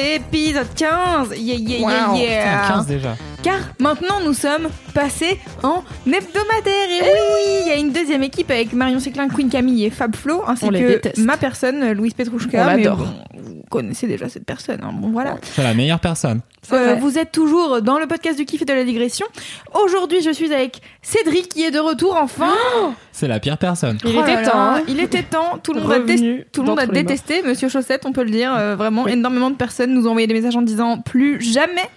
Épisode 15. Yeah, yeah, yeah, Wow, yeah. putain, 15 déjà. Car maintenant nous sommes passés en hebdomadaire. Et oui, il y a une deuxième équipe avec Marion Séclin, Queen Camille et Fab Flo, ainsi On que ma personne, Louise Petrouchka. On l'adore. bon, connaissez déjà cette personne. hein. Bon, voilà. C'est la meilleure personne. Euh, vous êtes toujours dans le podcast du kiff et de la digression. Aujourd'hui, je suis avec Cédric qui est de retour enfin. C'est la pire personne. Il Oh était temps. hein. Il était temps. Tout le monde a, Revenu dé- tout le monde a détesté Monsieur Chaussette, on peut le dire. Euh, vraiment, énormément de personnes nous ont envoyé des messages en disant plus jamais.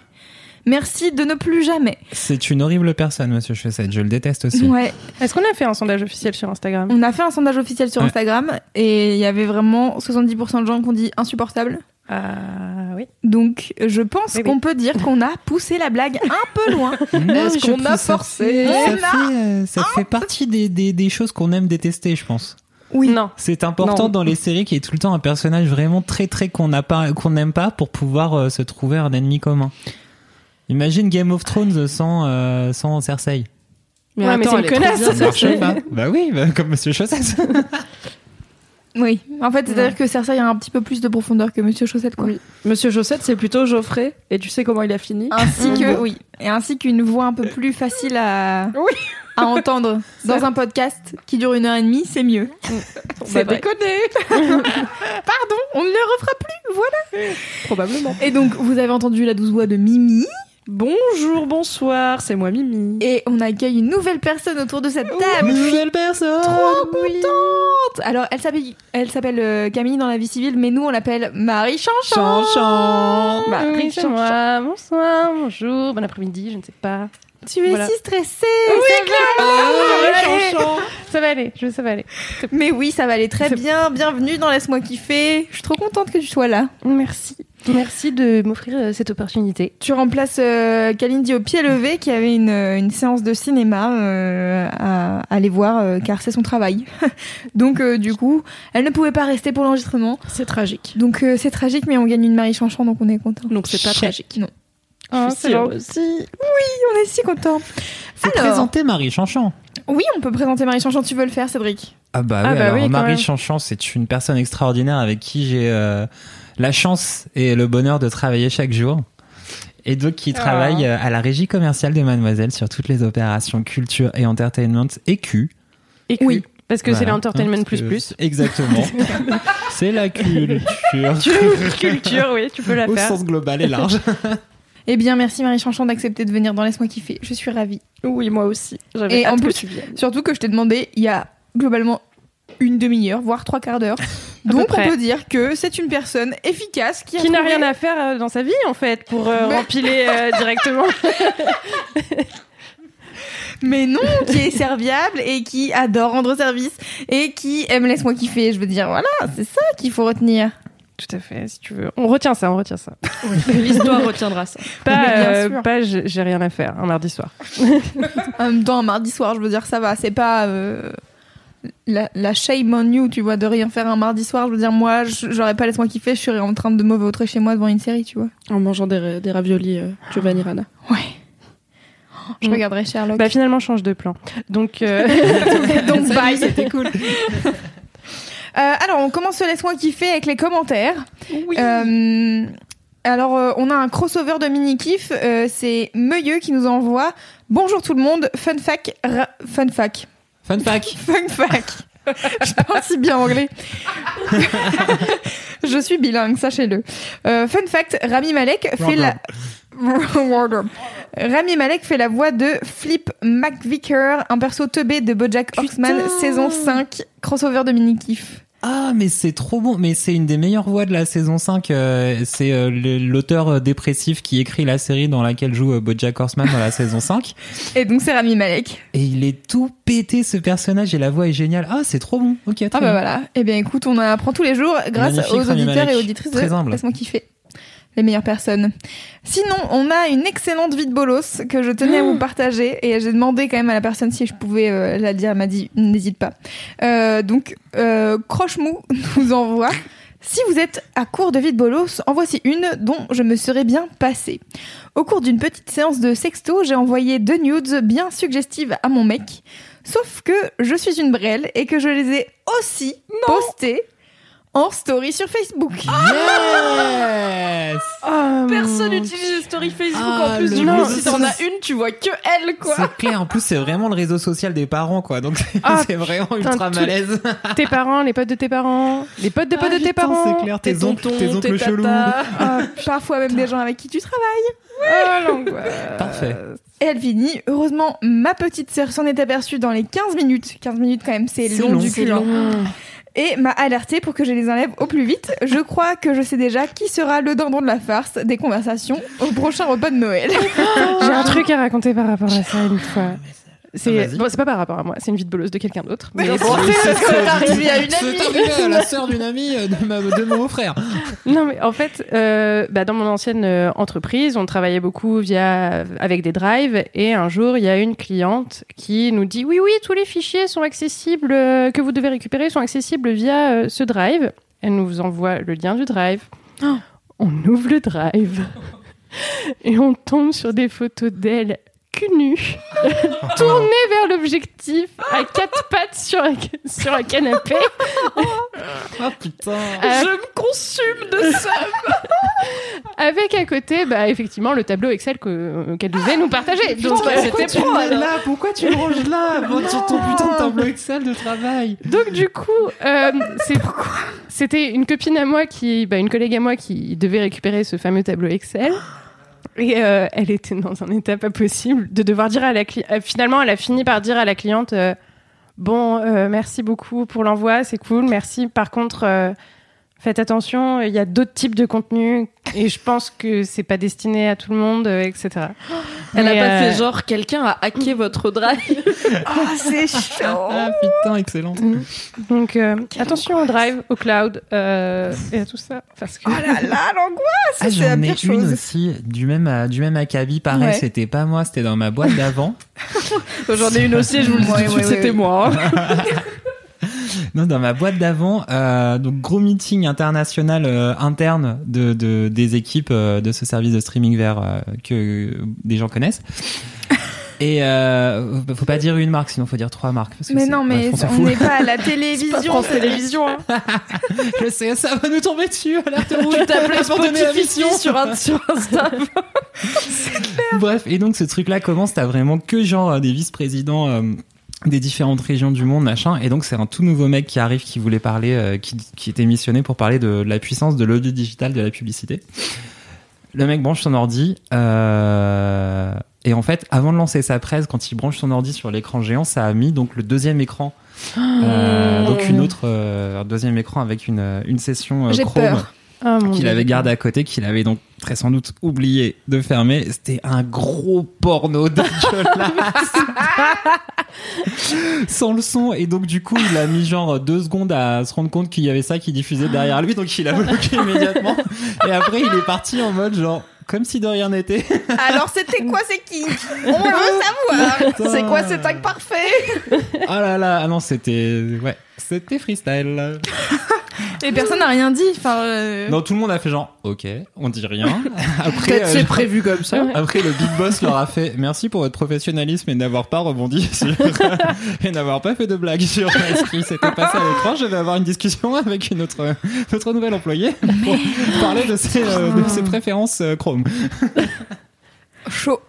Merci de ne plus jamais. C'est une horrible personne, monsieur Chaussette. Je le déteste aussi. Ouais, Est-ce qu'on a fait un sondage officiel sur Instagram on a fait un sondage officiel sur Ouais. Instagram et il y avait vraiment 70% de gens qui ont dit insupportable. Ah oui. Donc, je pense Oui, oui. qu'on peut dire qu'on a poussé la blague un peu loin. Est-ce qu'on a ça forcé fait- Ça, fait, euh, ça fait partie des, des, des choses qu'on aime détester, je pense. Oui. Non. C'est important Non. dans les séries qu'il y ait tout le temps un personnage vraiment très très qu'on n'a pas qu'on n'aime pas pour pouvoir euh, se trouver un ennemi commun. Imagine Game of Thrones sans euh, sans Cersei. Mais Ouais, mais c'est une connasse. Ça marche pas. Bah oui, bah, comme Monsieur Chaussette. Oui. En fait, c'est-à-dire que Cersei a un petit peu plus de profondeur que Monsieur Chaussette, quoi. Oui. Monsieur Chaussette, c'est plutôt Geoffrey. Et tu sais comment il a fini? Ainsi que, oui. Et ainsi qu'une voix un peu plus facile à, Oui. à entendre dans un podcast qui dure une heure et demie, c'est mieux. On C'est va vrai. déconner. Pardon, on ne le refera plus, voilà. Probablement. Et donc, vous avez entendu la douce voix de Mimi. Bonjour, bonsoir, c'est moi Mimi. Et on accueille une nouvelle personne autour de cette table. Nouvelle personne. Trop contente Alors, elle s'appelle, elle s'appelle euh, Camille dans la vie civile, mais nous, on l'appelle Marie Chanchan. Chanchan. Bah, Richard. c'est moi. Bonsoir, bonjour, bon après-midi, je ne sais pas. Tu es Voilà. si stressée. Oui, ça va. Chanchant. Ça va aller, je ça va aller. Mais oui, ça va aller très bien. Bienvenue dans Laisse-moi kiffer. Je suis trop contente que tu sois là. Merci. Merci de m'offrir euh, cette opportunité. Tu remplaces euh, Kalindi au pied levé qui avait une, euh, une séance de cinéma euh, à, à aller voir euh, car c'est son travail. Donc euh, du coup, elle ne pouvait pas rester pour l'enregistrement. C'est tragique. Donc euh, c'est tragique mais on gagne une Marie Chanchon donc on est content. Donc c'est pas Chut. tragique. Non. Ah, c'est gentil. On est si content. Faut Alors. présenter Marie Chanchan. Oui, on peut présenter Marie Chanchon. Tu veux le faire, Cédric? Ah bah, Ah oui, bah alors oui, Marie même. Chanchan, c'est une personne extraordinaire avec qui j'ai euh, la chance et le bonheur de travailler chaque jour. Et donc qui Ah. travaille euh, à la régie commerciale de Mademoiselle sur toutes les opérations culture et entertainment et Q. Et Oui. oui. Parce que c'est l'entertainment plus parce plus. Exactement. c'est la culture. Culture, oui, tu peux la Au faire. sens global et large. Eh bien, merci Marie Chanchon d'accepter de venir dans Laisse-moi kiffer. Je suis ravie. Oui, moi aussi. J'avais Et hâte en que plus- tu. Surtout que je t'ai demandé il y a globalement une demi-heure, voire trois quarts d'heure. Donc on peut dire que c'est une personne efficace qui, a Qui n'a trouvé- rien à faire euh, dans sa vie, en fait, pour euh, Mais- rempiler euh, directement. mais non, qui est serviable et qui adore rendre service et qui aime laisse-moi kiffer. Je veux dire, voilà, c'est ça qu'il faut retenir. Tout à fait, si tu veux. On retient ça, on retient ça. L'histoire retiendra ça. Pas, euh, pas j'ai j'ai rien à faire, un mardi soir. En même temps, un mardi soir, je veux dire, ça va. C'est pas euh, la, la shame on you, tu vois, de rien faire un mardi soir. Je veux dire, moi, j'aurais pas laisse-moi kiffer. Je serais en train de me vautrer chez moi devant une série, tu vois. En mangeant des, des raviolis euh, Giovanni Rana. Ouais. Oh, Je Mm. regarderai Sherlock. Bah finalement, change de plan. Donc, euh, Donc bye, c'était cool. Euh, alors, on commence ce laisse-moi kiffer avec les commentaires. Euh, alors, euh, on a un crossover de mini kiff. Euh, c'est Meuilleux qui nous envoie. Bonjour tout le monde. Fun fact. ra- fun fact. Fun fact. Fun fact. Je parle si bien anglais. Je suis bilingue, sachez-le. Euh, fun fact, Rami Malek fait la... Rami Malek fait la voix de Flip McVicker, un perso teubé de BoJack Horseman, saison 5, crossover de mini-kiff. Ah, mais c'est trop bon. Mais c'est une des meilleures voix de la saison 5. euh, c'est euh, l'auteur euh, dépressif qui écrit la série dans laquelle joue euh, Bojack Horseman dans la saison 5. Et donc c'est Rami Malek. Et il est tout pété ce personnage et la voix est géniale. Ah, c'est trop bon. Ok, très Ah bah bien. voilà. Eh bien écoute, on en apprend tous les jours grâce Magnifique, aux Rami auditeurs Malek. et auditrices de Très humble. Laisse-moi kiffer. Les meilleures personnes. Sinon, on a une excellente vie de bolos que je tenais à vous partager et j'ai demandé quand même à la personne si je pouvais euh, la dire. Elle m'a dit n'hésite pas. Euh, donc, euh, Croche-Mou nous envoie. Si vous êtes à court de vie de bolos, en voici une dont je me serais bien passée. Au cours d'une petite séance de sexto, j'ai envoyé deux nudes bien suggestives à mon mec. Sauf que je suis une brêle et que je les ai aussi postées en story sur Facebook. Yes Personne mon n'utilise les stories Facebook Ah, en plus. Du coup, si t'en as une, tu vois que elle, quoi. C'est clair, en plus c'est vraiment le réseau social des parents quoi, donc c'est Ah, c'est vraiment ultra tout- malaise. tes parents, les potes de tes parents, les potes de potes Ah, de tes putain, parents. C'est clair, tes, tes oncles, tontons, tes oncles tes chelous. Ah, parfois même des gens avec qui tu travailles. Oh, l'angoisse. Parfait. Et elle finit. Heureusement, ma petite sœur s'en est aperçue dans les 15 minutes. 15 minutes quand même, c'est C'est long, long, du cul. Et m'a alerté pour que je les enlève au plus vite. Je crois que je sais déjà qui sera le dindon de la farce des conversations au prochain repas de Noël. J'ai un truc à raconter par rapport à ça une fois. C'est Ah, bon, c'est pas par rapport à moi, c'est une vie de bolosse de quelqu'un d'autre. Mais c'est- arrivé à une C'est amie. arrivé à la sœur d'une amie euh, de, ma, de mon frère. Non, mais en fait, euh, bah, dans mon ancienne euh, entreprise, on travaillait beaucoup via avec des drives. Et un jour, il y a une cliente qui nous dit oui, oui, tous les fichiers sont accessibles euh, que vous devez récupérer sont accessibles via euh, ce drive. Elle nous envoie le lien du drive. Oh. On ouvre le drive et on tombe sur des photos d'elle cul nu, tournée vers l'objectif à quatre pattes sur un, sur un canapé. Ah putain. Je me consume de ça. Avec à côté, bah, effectivement, le tableau Excel que- qu'elle devait nous partager. Donc, Putain, euh, pourquoi tu le mets là? Pourquoi tu le ranges là Bon, Sur ton putain de tableau Excel de travail? donc, du coup, euh, c'est c'était une copine à moi qui, bah, une collègue à moi qui devait récupérer ce fameux tableau Excel. Et euh, elle était dans un état pas possible de devoir dire à la cliente. finalement, elle a fini par dire à la cliente euh, Bon, euh, merci beaucoup pour l'envoi, c'est cool, merci. Par contre, euh, faites attention, il y a d'autres types de contenus et je pense que c'est pas destiné à tout le monde, euh, etc. Elle a Mais, pas euh, fait genre quelqu'un a hacké votre drive. Ah, c'est chaud. Ah putain, excellent. Donc, euh, attention au drive, au cloud euh, et à tout ça. Parce que... Oh là là, l'angoisse, Ah, c'est la j'en ai une chose. aussi, du même, à- du même acabit, pareil, Ouais. c'était pas moi, c'était dans ma boîte d'avant. J'en ai une aussi, je vous le dis Ouais, ouais, c'était moi. Non, dans ma boîte d'avant, euh, donc gros meeting international euh, interne de, de- des équipes euh, de ce service de streaming vert que des gens connaissent. Et faut pas dire une marque, sinon faut dire trois marques. parce que Mais non, mais on n'est pas à la télévision. France Télévisions. Hein. Je sais, ça va nous tomber dessus. Alerte rouge. Tu la Spotify sur, un, sur Insta. Bref, et donc ce truc-là commence, t'as vraiment que genre des vice-présidents des différentes régions du monde, machin. Et donc c'est un tout nouveau mec qui arrive, qui voulait parler, euh, qui, qui était missionné pour parler de la puissance de l'audio digital de la publicité. Le mec branche son ordi. euh, et en fait, avant de lancer sa presse, quand il branche son ordi sur l'écran géant, ça a mis donc le deuxième écran. Euh, donc une autre, un deuxième écran avec une, une session Chrome. Ah, qu'il avait gardé à côté, qu'il avait donc très sans doute oublié de fermer. C'était un gros porno dégueulasse. sans le son. Et donc, du coup, il a mis genre deux secondes à se rendre compte qu'il y avait ça qui diffusait derrière lui. Donc, il a bloqué immédiatement. Et après, il est parti en mode genre, comme si de rien n'était. Alors, c'était quoi, c'est qui On veut savoir. C'est quoi ce tag parfait? Ah là là, ah non, c'était, ouais, c'était freestyle. Et personne n'a rien dit. Enfin, euh, Non, tout le monde a fait genre, ok, on dit rien. Après, Peut-être euh, c'est prévu comme ça. Après, le big boss leur a fait merci pour votre professionnalisme et n'avoir pas rebondi sur, et n'avoir pas fait de blagues sur ce qui s'était passé à l'écran. Je vais avoir une discussion avec une autre, notre nouvelle employée pour parler de ses, euh, de ses préférences euh, Chrome. Chaud.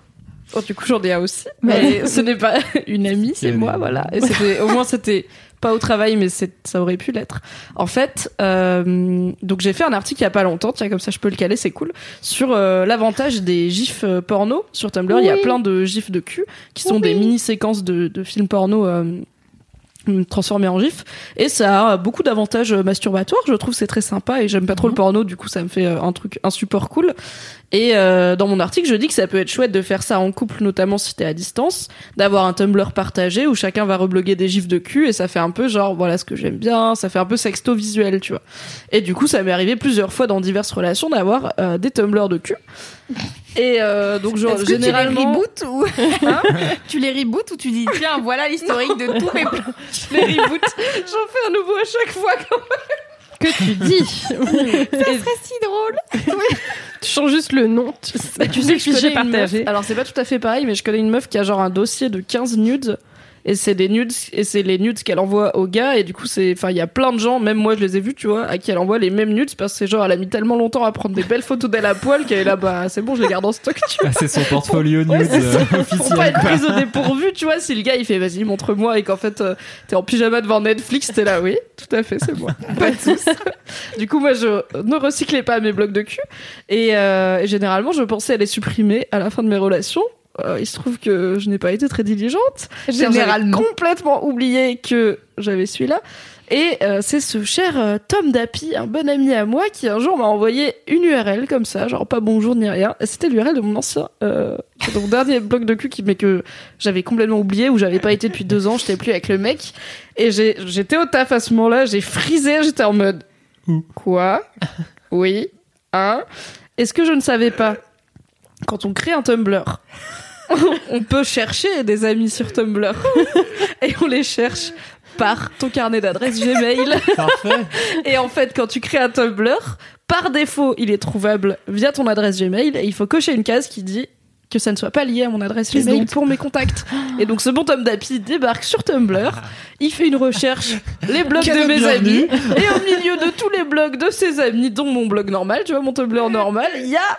Oh, du coup, j'en ai un aussi. Mais ce n'est pas une amie, c'est C'est- moi, voilà. Et c'était, au moins, c'était pas au travail, mais c'est, ça aurait pu l'être. En fait, euh, donc j'ai fait un article il y a pas longtemps, tiens, comme ça je peux le caler, c'est cool, sur euh, l'avantage des gifs euh, porno. Sur Tumblr, il y a plein de gifs de cul qui sont des Oui. mini-séquences de, de films porno. euh, me transformer en gif. Et ça a beaucoup d'avantages masturbatoires je trouve c'est très sympa et j'aime pas trop le porno du coup ça me fait euh, un truc un support cool. Et euh, dans mon article je dis que ça peut être chouette de faire ça en couple notamment si t'es à distance d'avoir un Tumblr partagé où chacun va rebloguer des gifs de cul et ça fait un peu genre voilà ce que j'aime bien ça fait un peu sexto visuel tu vois. Et du coup ça m'est arrivé plusieurs fois dans diverses relations d'avoir euh, des Tumblr de cul et euh, donc genre, que généralement tu les reboots ou Hein tu les reboots ou tu dis tiens voilà l'historique de tous mes plans les reboots j'en fais un nouveau à chaque fois quand Que tu dis C'est si drôle. Tu changes juste le nom. Tu sais, Bah, tu sais que je connais une meuf. partagé. Alors c'est pas tout à fait pareil, mais je connais une meuf qui a genre un dossier de 15 nudes. Et c'est des nudes, et c'est les nudes qu'elle envoie aux gars, et du coup c'est, enfin il y a plein de gens, même moi je les ai vus, tu vois, à qui elle envoie les mêmes nudes, parce que c'est genre elle a mis tellement longtemps à prendre des belles photos d'elle à poil qu'elle est là, bah c'est bon, je les garde en stock, tu vois. Ah, c'est son portfolio Ouais, nude ça. euh, Pour pas officiel. être prise au dépourvu, tu vois, si le gars il fait vas-y montre-moi et qu'en fait euh, t'es en pyjama devant Netflix, t'es là, oui, tout à fait, c'est moi. Pas tous. du coup, moi je ne recyclais pas mes blocs de cul et, euh, et généralement je pensais les supprimer à la fin de mes relations. Euh, il se trouve que je n'ai pas été très diligente. Généralement. complètement oublié que j'avais celui-là. Et euh, c'est ce cher euh, Tom Dappy, un bon ami à moi, qui un jour m'a envoyé une URL comme ça, genre pas bonjour ni rien. Et C'était l'URL de mon ancien, euh, de mon dernier blog de cul, qui, mais que j'avais complètement oublié, où j'avais pas été depuis deux ans, j'étais plus avec le mec. Et j'ai- j'étais au taf à ce moment-là, j'ai frisé, j'étais en mode Ouh. quoi? Oui, hein Est-ce que je ne savais pas? Quand on crée un Tumblr on peut chercher des amis sur Tumblr et on les cherche par ton carnet d'adresse Gmail. Parfait. Et en fait, quand tu crées un Tumblr, par défaut, il est trouvable via ton adresse Gmail et il faut cocher une case qui dit que ça ne soit pas lié à mon adresse Gmail donc pour mes contacts. Et donc ce bon Tom Dappy débarque sur Tumblr, il fait une recherche, les blogs de mes bienvenue. amis, et au milieu de tous les blogs de ses amis, dont mon blog normal, tu vois, mon Tumblr normal, il y a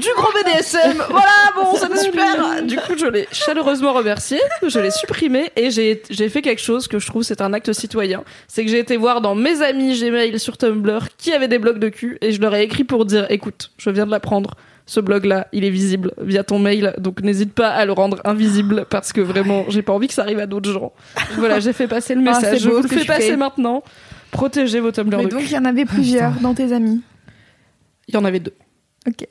du gros BDSM. Voilà, bon, c'est super. Du coup, je l'ai chaleureusement remercié, je l'ai supprimé et j'ai j'ai fait quelque chose que je trouve c'est un acte citoyen. C'est que j'ai été voir dans mes amis Gmail sur Tumblr qui avaient des blogs de cul et je leur ai écrit pour dire écoute, je viens de l'apprendre. Ce blog-là, il est visible via ton mail, donc n'hésite pas à le rendre invisible parce que vraiment, j'ai pas envie que ça arrive à d'autres gens. Voilà, j'ai fait passer le Ah, message. je vous le fais passer fais. maintenant. Protégez vos Tumblr Mais de donc il y en avait plusieurs dans tes amis. Il y en avait deux. Ok.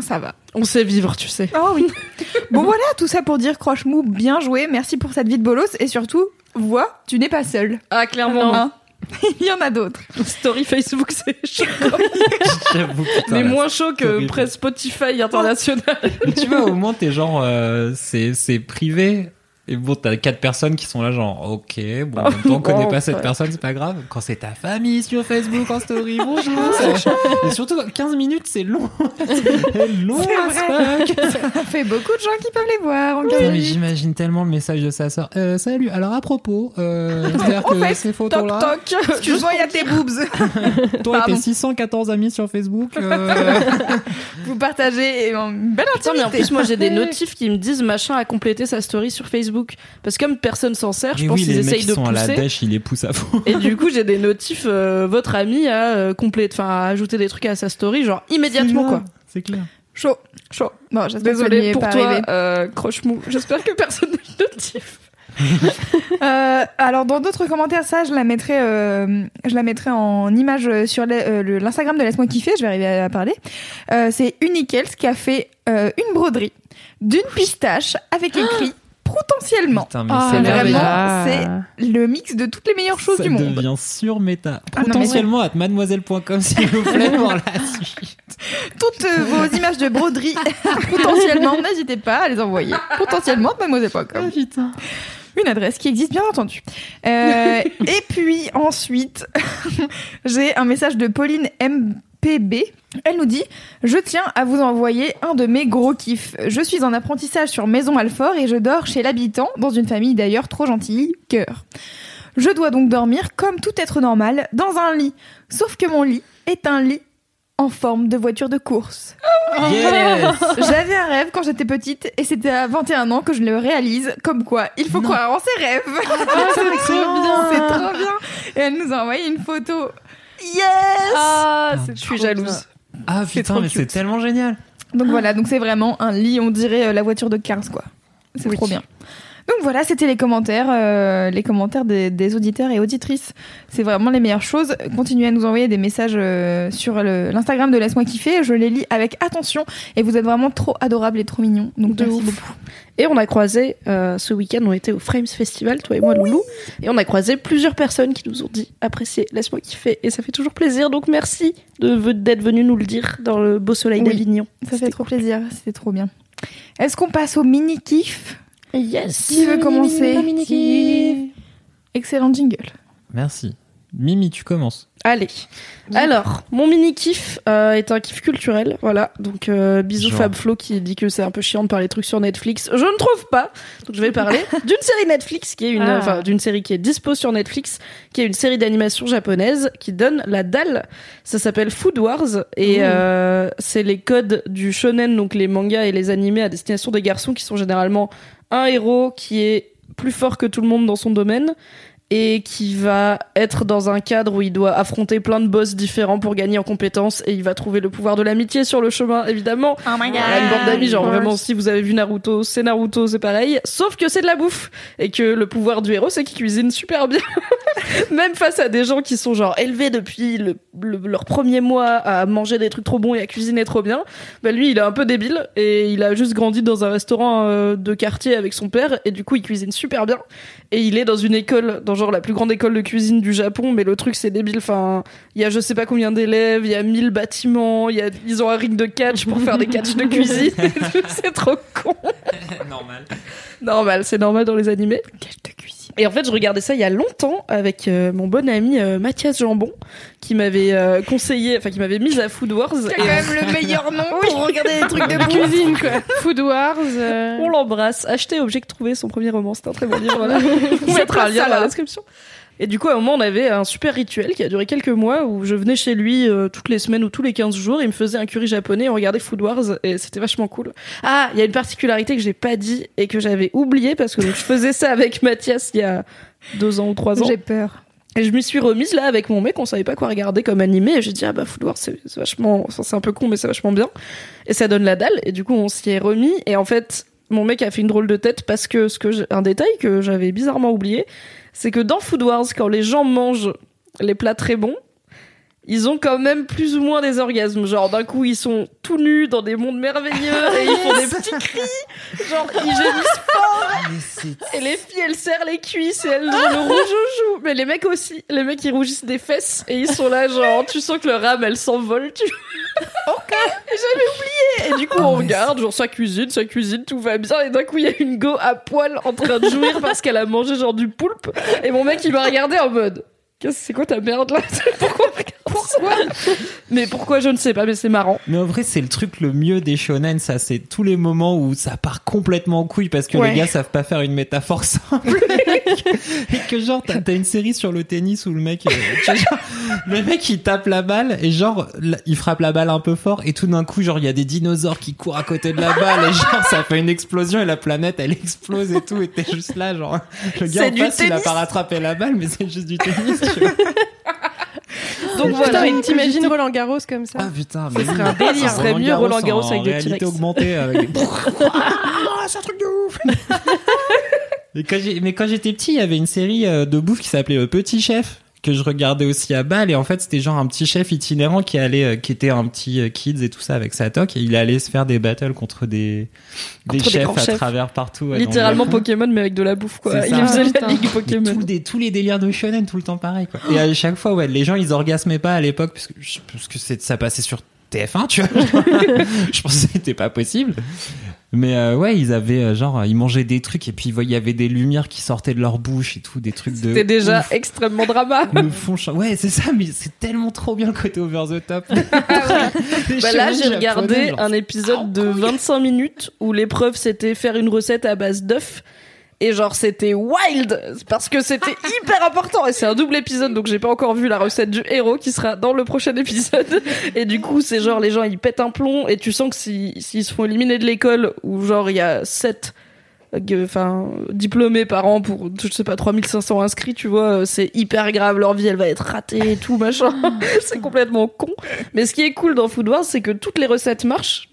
Ça va. On sait vivre, tu sais. Oh oui. bon voilà, tout ça pour dire Croche-Mou, bien joué, merci pour cette vie de bolos et surtout, vois, tu n'es pas seul. Ah, clairement. Hein Il y en a d'autres. Story Facebook, c'est chaud. J'avoue, putain, Mais là, moins chaud que presse Spotify international. Mais tu vois, au moins, t'es genre, euh, c'est, c'est privé. Et bon, t'as quatre personnes qui sont là, genre, ok, bon, en même temps, on connaît Bon, pas cette personne, c'est pas grave. Quand c'est ta famille sur Facebook en story, bonjour. Et surtout, 15 minutes, c'est long. c'est long. Ça fait beaucoup de gens qui peuvent les voir en Putain, 15 mais minutes. j'imagine tellement le message de sa sœur. Euh, salut, alors à propos, euh, c'est-à-dire que fait, ces Toc photos-là, toc. Excuse-moi, il y a tes boobs. toi et tes 614 amis sur Facebook, euh, Vous partagez une belle Putain, mais en intimité. plus, moi, j'ai des notifs qui me disent machin à compléter sa story sur Facebook. Parce que comme personne s'en sert, je pense oui, qu'ils essayent de sont à la pousser. dèche, ils les poussent à fond. Et du coup, j'ai des notifs, euh, votre ami a euh, complété, enfin, a ajouté des trucs à sa story, genre immédiatement, quoi. C'est clair. Chaud. Chaud. N'y Désolé pour toi, euh, croche-mou. J'espère que personne de notif. Euh, alors dans d'autres commentaires, ça je la mettrai, euh, je la mettrai en image sur euh, l'Instagram de Laisse-moi kiffer. Je vais arriver à parler. Euh, c'est Unikels qui a fait euh, une broderie d'une pistache avec écrit potentiellement. Putain, mais Ah, c'est vraiment, c'est le mix de toutes les meilleures choses Ça du monde. devient sur méta. Ah non, mais Potentiellement à mademoiselle.com s'il vous plaît pour la suite. Toutes euh, vos images de broderie, potentiellement, n'hésitez pas à les envoyer. Potentiellement, mademoiselle.com. putain. Une adresse qui existe bien entendu. Euh, et puis ensuite, j'ai un message de Pauline MPB. Elle nous dit Je tiens à vous envoyer un de mes gros kiffs. Je suis en apprentissage sur Maison Alfort et je dors chez l'habitant, dans une famille d'ailleurs trop gentille, cœur. Je dois donc dormir comme tout être normal, dans un lit. Sauf que mon lit est un lit en forme de voiture de course. Yes J'avais un rêve quand j'étais petite et c'était à 21 ans que je le réalise. Comme quoi, il faut Non. croire en ses rêves. c'est trop bien. C'est trop bien. Et elle nous a envoyé une photo. Yes Ah, c'est je suis jalouse. Ah C'est putain, mais c'est tellement génial. Donc voilà, donc c'est vraiment un lit, on dirait euh, la voiture de 15 quoi. C'est Oui. trop bien. Donc voilà, c'était les commentaires, euh, les commentaires des, des auditeurs et auditrices. C'est vraiment les meilleures choses. Continuez à nous envoyer des messages euh, sur l'Instagram de Laisse-moi kiffer. Je les lis avec attention et vous êtes vraiment trop adorables et trop mignons. Donc De merci ouf. beaucoup. Et on a croisé, euh, ce week-end, on était au Frames Festival, toi et moi, Loulou. Et on a croisé plusieurs personnes qui nous ont dit apprécier, laisse-moi kiffer. Et ça fait toujours plaisir. Donc merci de- d'être venu nous le dire dans le beau soleil Oui. d'Avignon. Ça fait trop plaisir. C'était trop bien. Est-ce qu'on passe au mini kiff Yes. Qui veut commencer Excellent jingle. Merci. Mimi, tu commences. Allez. Alors, mon mini kiff euh, est un kiff culturel, voilà. Donc euh, bisous Genre. Fab Flo qui dit que c'est un peu chiant de parler de trucs sur Netflix. Je ne trouve pas. Donc je vais parler d'une série Netflix qui est une, Ah. enfin d'une série qui est dispo sur Netflix, qui est une série d'animation japonaise qui donne la dalle. Ça s'appelle Food Wars et euh, c'est les codes du shonen, donc les mangas et les animés à destination des garçons qui sont généralement un héros qui est plus fort que tout le monde dans son domaine et qui va être dans un cadre où il doit affronter plein de boss différents pour gagner en compétences et il va trouver le pouvoir de l'amitié sur le chemin évidemment Oh my y a une bande d'amis, genre vraiment si vous avez vu Naruto, c'est Naruto, c'est pareil. Sauf que c'est de la bouffe et que le pouvoir du héros, c'est qu'il cuisine super bien. Même face à des gens qui sont genre élevés depuis le, le- leur premier mois à manger des trucs trop bons et à cuisiner trop bien, bah lui il est un peu débile et il a juste grandi dans un restaurant euh, de quartier avec son père et du coup il cuisine super bien et il est dans une école, dans genre la plus grande école de cuisine du Japon, mais le truc c'est débile. Enfin, il y a je sais pas combien d'élèves, il y a 1000 bâtiments, y a, ils ont un ring de catch pour faire des catchs de cuisine. c'est trop con. Normal. Normal, c'est normal dans les animés. Et en fait, je regardais ça il y a longtemps avec euh, mon bon ami euh, Mathias Jambon, qui m'avait euh, conseillé, enfin qui m'avait mise à Food Wars. C'est quand même le meilleur nom pour regarder des trucs de cuisine, quoi. Food Wars. euh, On l'embrasse. Achetez Object Trouvé, son premier roman. C'est un très bon livre. Voilà. On mettra un lien dans la description. Et du coup, à un moment, on avait un super rituel qui a duré quelques mois où je venais chez lui euh, toutes les semaines ou tous les 15 jours. Il me faisait un curry japonais, on regardait Food Wars et c'était vachement cool. Ah, il y a une particularité que j'ai pas dit et que j'avais oublié parce que donc, je faisais ça avec Mathias il y a deux ans ou trois ans. J'ai peur. Et je m'y suis remise là avec mon mec, on savait pas quoi regarder comme animé, et j'ai dit ah bah Food Wars c'est vachement, c'est un peu con mais c'est vachement bien, et ça donne la dalle, et du coup on s'y est remis, et en fait mon mec a fait une drôle de tête parce que ce que un détail que j'avais bizarrement oublié, c'est que dans Food Wars quand les gens mangent les plats très bons, ils ont quand même plus ou moins des orgasmes. Genre, d'un coup, ils sont tout nus dans des mondes merveilleux et ils font des petits cris. Genre, ils gémissent fort. Et les filles, elles serrent les cuisses et elles ont le rouge aux joues. Mais les mecs aussi. Les mecs, ils rougissent des fesses et ils sont là, genre, tu sens que leur âme, elle s'envole. Tu... ok. J'avais oublié. Et du coup, on regarde, genre, sa cuisine, sa cuisine, tout va bien. Et d'un coup, il y a une go à poil en train de jouir parce qu'elle a mangé, genre, du poulpe. Et mon mec, il m'a regardé en mode. Qu'est-ce- C'est quoi ta merde là? Pourquoi Mais pourquoi je ne sais pas, mais c'est marrant. Mais en vrai, c'est le truc le mieux des shonen, ça. C'est tous les moments où ça part complètement en couille parce que Ouais. les gars savent pas faire une métaphore simple. et que genre, t'as t'as une série sur le tennis où le mec, euh, tu vois, genre, le mec il tape la balle et genre, il frappe la balle un peu fort et tout d'un coup, genre, il y a des dinosaures qui courent à côté de la balle et genre, ça fait une explosion et la planète elle explose et tout et t'es juste là, genre, le gars en face il a tennis. pas rattrapé la balle mais c'est juste du tennis, tu vois. Donc voilà. t'imagines Roland Garros comme ça Ah putain, Ce mais serait oui. un délire. Ça Ce serait mieux Roland Garros avec des T-Rex. augmentée avec des... Ah, c'est un truc de ouf Mais quand j'étais petit, il y avait une série euh, de bouffe qui s'appelait Le Petit Chef que je regardais aussi à Bâle et en fait c'était genre un petit chef itinérant qui allait euh, qui était un petit euh, kids et tout ça avec sa toque et il allait se faire des battles contre des des Contre des chefs à chefs. travers partout ouais, Littéralement. Pokémon, mais avec de la bouffe, quoi. Il faisait la ligue Pokémon. tous, des, tous les délires de shonen tout le temps pareil quoi. Et à chaque fois ouais les gens ils orgasmaient pas à l'époque parce que parce que ça passait sur TF1 tu vois. je pensais que c'était pas possible. Mais euh, ouais, ils avaient euh, genre ils mangeaient des trucs et puis il y avait des lumières qui sortaient de leur bouche et tout des trucs de C'était déjà ouf. extrêmement drama. le fond ouais c'est ça mais c'est tellement trop bien le côté over the top Des Bah là, j'ai regardé genre, un épisode de 25 minutes où l'épreuve c'était faire une recette à base d'œufs. Et genre, c'était wild! Parce que c'était hyper important! Et c'est un double épisode, donc j'ai pas encore vu la recette du héros qui sera dans le prochain épisode. Et du coup, c'est genre, les gens ils pètent un plomb et tu sens que si- s'ils se font éliminer de l'école où genre il y a 7 enfin diplômés par an pour je sais pas 3500 inscrits tu vois euh, c'est hyper grave leur vie elle va être ratée et tout machin c'est complètement con mais ce qui est cool dans Food Wars c'est que toutes les recettes marchent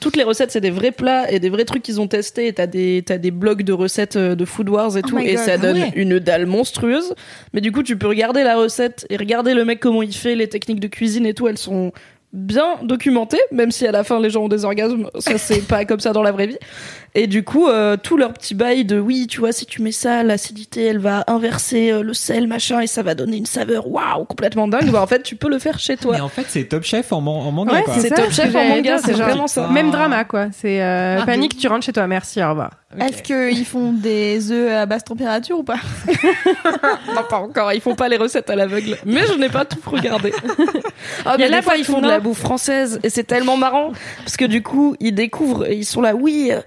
toutes les recettes, c'est des vrais plats et des vrais trucs qu'ils ont testés. Et T'as des, t'as des blogs de recettes euh, de Food Wars et Oh tout, et God, ça ah donne ouais. une dalle monstrueuse. Mais du coup, tu peux regarder la recette et regarder le mec comment il fait, les techniques de cuisine et tout. Elles sont bien documentées, même si à la fin les gens ont des orgasmes. Ça, c'est pas comme ça dans la vraie vie. Et du coup, euh, tout leur petit bail de oui, tu vois, si tu mets ça, l'acidité, elle va inverser euh, le sel, machin, et ça va donner une saveur, waouh, complètement dingue. Bah, en fait, tu peux le faire chez toi. Mais en fait, c'est Top Chef en, man- en manga, Ouais, quoi. c'est Top Chef en manga, c'est vraiment ça. Même drama, quoi. C'est euh, Ah, panique, tu rentres chez toi. Merci, au revoir. Est-ce qu'ils font des œufs à basse température ou pas Non, pas encore. Ils font pas les recettes à l'aveugle. Mais je n'ai pas tout regardé. Ah, Il y a mais la des fois, ils font de Tournin. La bouffe française et c'est tellement marrant parce que du coup, ils découvrent et ils sont là, oui. euh,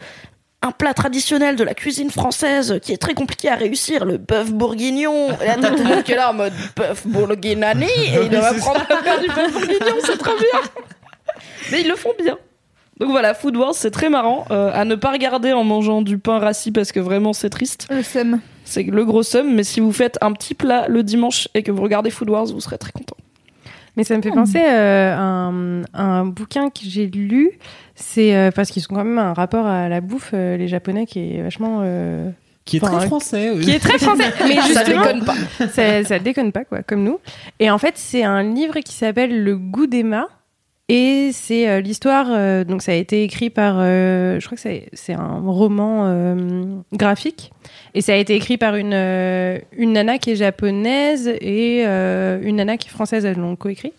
Un plat traditionnel de la cuisine française qui est très compliqué à réussir, le bœuf bourguignon. Et là, t'as tout le monde qui est là en mode bœuf bourguignani et il doit à faire du bœuf bourguignon, c'est trop bien. Mais ils le font bien. Donc voilà, Food Wars, c'est très marrant. euh, à ne pas regarder en mangeant du pain rassis parce que vraiment c'est triste. Le seum. C'est le gros somme, mais si vous faites un petit plat le dimanche et que vous regardez Food Wars, vous serez très content. Mais ça me fait penser euh, à un, un bouquin que j'ai lu. C'est euh, parce qu'ils ont quand même un rapport à la bouffe, euh, les Japonais, qui est vachement. euh, Qui est Enfin, très français. oui. qui est très français. Mais Ça déconne pas. ça, ça déconne pas, quoi, comme nous. Et en fait, c'est un livre qui s'appelle Le goût d'Emma. Et c'est euh, l'histoire, euh, donc ça a été écrit par, euh, je crois que c'est- un roman graphique, et ça a été écrit par une, une nana qui est japonaise et une nana qui est française, elles l'ont coécrit.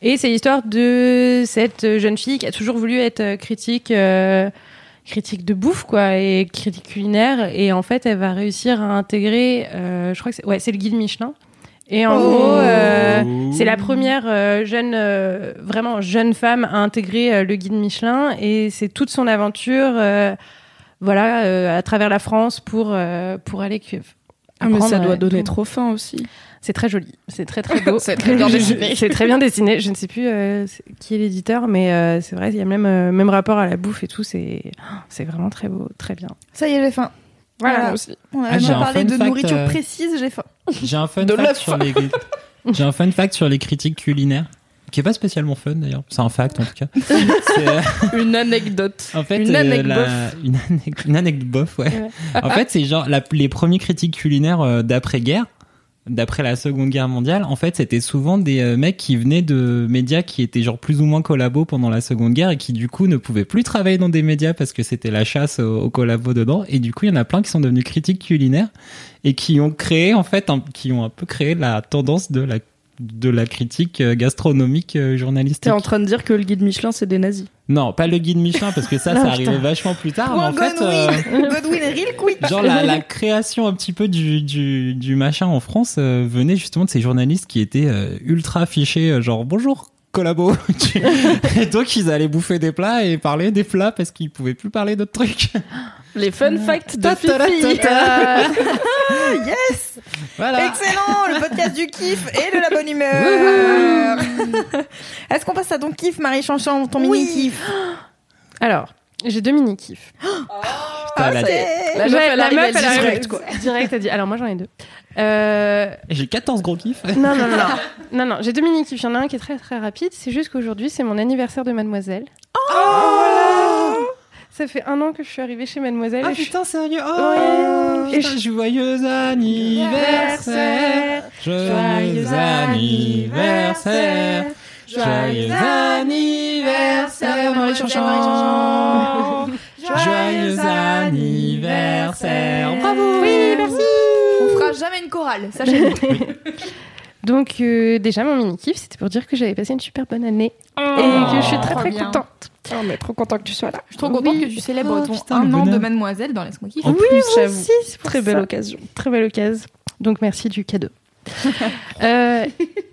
Et c'est l'histoire de cette jeune fille qui a toujours voulu être critique, critique de bouffe, quoi, et critique culinaire, et en fait, elle va réussir à intégrer, je crois que c'est, ouais, c'est le guide Michelin. Et en Oh. gros, euh, c'est la première euh, jeune, euh, vraiment jeune femme à intégrer euh, le guide Michelin et c'est toute son aventure, euh, voilà, euh, à travers la France pour euh, pour aller. Ah, mais ça doit euh, donner tout. trop faim aussi. C'est très joli, c'est très très beau. C'est très bien dessiné. C'est très bien dessiné. Je ne sais plus euh, qui est l'éditeur, mais euh, c'est vrai, il y a même euh, même rapport à la bouffe et tout. C'est c'est vraiment très beau, très bien. Ça y est, j'ai faim. Voilà, Voilà. moi aussi. On a Ah, j'ai un parlé fun de fact, nourriture euh, précise, j'ai faim. J'ai un fun De fact l'œuf. sur les j'ai un fun fact sur les critiques culinaires qui est pas spécialement fun d'ailleurs. C'est un fact en tout cas. C'est, euh, Une anecdote. en fait Une euh, anecdote la- une anecdote une anecdote bof ouais. en fait c'est genre la- les premiers critiques culinaires euh, d'après-guerre d'après la Seconde Guerre mondiale, en fait, c'était souvent des euh, mecs qui venaient de médias qui étaient genre plus ou moins collabos pendant la Seconde Guerre et qui du coup ne pouvaient plus travailler dans des médias parce que c'était la chasse aux, collabos dedans. Et du coup, il y en a plein qui sont devenus critiques culinaires et qui ont créé en fait, qui ont un peu créé la tendance de la de la critique euh, gastronomique euh, journalistique. T'es en train de dire que le guide Michelin, c'est des nazis. Non, pas le guide Michelin parce que ça, Non, ça arrivait vachement plus tard. Mais en fait, euh, Godwin. Godwin real quick. Genre la, la création un petit peu du, du, du machin en France euh, venait justement de ces journalistes qui étaient euh, ultra fichés, genre bonjour collabo. et donc ils allaient bouffer des plats et parler des plats parce qu'ils pouvaient plus parler d'autres trucs. Les fun facts de Ta ta ta Fifi. ta. yes Voilà. Excellent Le podcast du kiff et de la bonne humeur Est-ce qu'on passe à ton kiff, Marie Chanchan, ton mini-kiff Alors, j'ai deux mini kiffs. Putain, la- meuf, elle arrive direct, quoi. Direct, elle dit. Alors moi j'en ai deux. Euh, J'ai 14 gros kiffs. non, non, non, non, non, non, j'ai deux mini kiffs. Il y en a un qui est très très rapide. C'est juste qu'aujourd'hui c'est mon anniversaire de Mademoiselle. Oh Ça fait un an que je suis arrivée chez Mademoiselle. Ah et je- putain sérieux Ouais. Oh Et putain, joyeux anniversaire Joyeux anniversaire Joyeux anniversaire Marie Chanchon Joyeux anniversaire Bravo Oui, jamais une chorale, sachez-le. Donc euh, déjà mon mini kiff, c'était pour dire que j'avais passé une super bonne année Oh. et que je suis très très bien. contente. Oh, mais trop content que tu sois là. Je suis trop contente Oui. que tu célèbres Oh, ton putain, un an bonheur. de Mademoiselle dans Laisse-moi kiffer. En oui, j'avoue. aussi, Très belle ça. occasion. Très belle occasion. Donc merci du cadeau. Euh,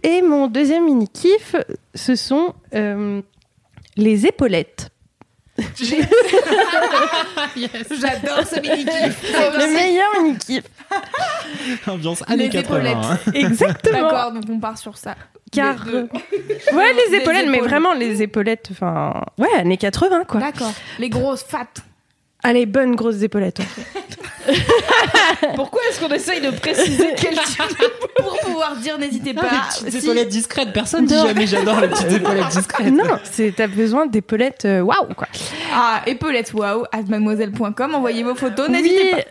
et mon deuxième mini kiff, ce sont euh, les épaulettes. J'adore ce mini-kiff. Le meilleur mini kiff. Ambiance années Les 80 épaulettes. hein. Exactement. D'accord, donc on part sur ça. Car Les deux. ouais, les épaulettes, mais épaules. vraiment les épaulettes. Enfin, ouais, années 80 quoi. D'accord. Les grosses fat. Allez, bonne grosse épaulette. Pourquoi est-ce qu'on essaye de préciser quel type Pour pouvoir dire, n'hésitez pas. les petites si- épaulettes discrètes, personne dit Non. jamais j'adore les petites épaulettes discrètes. non, c'est t'as besoin d'épaulettes euh, waouh quoi. Ah, épaulettes wow, at mademoiselle.com, envoyez vos photos, n'hésitez Oui.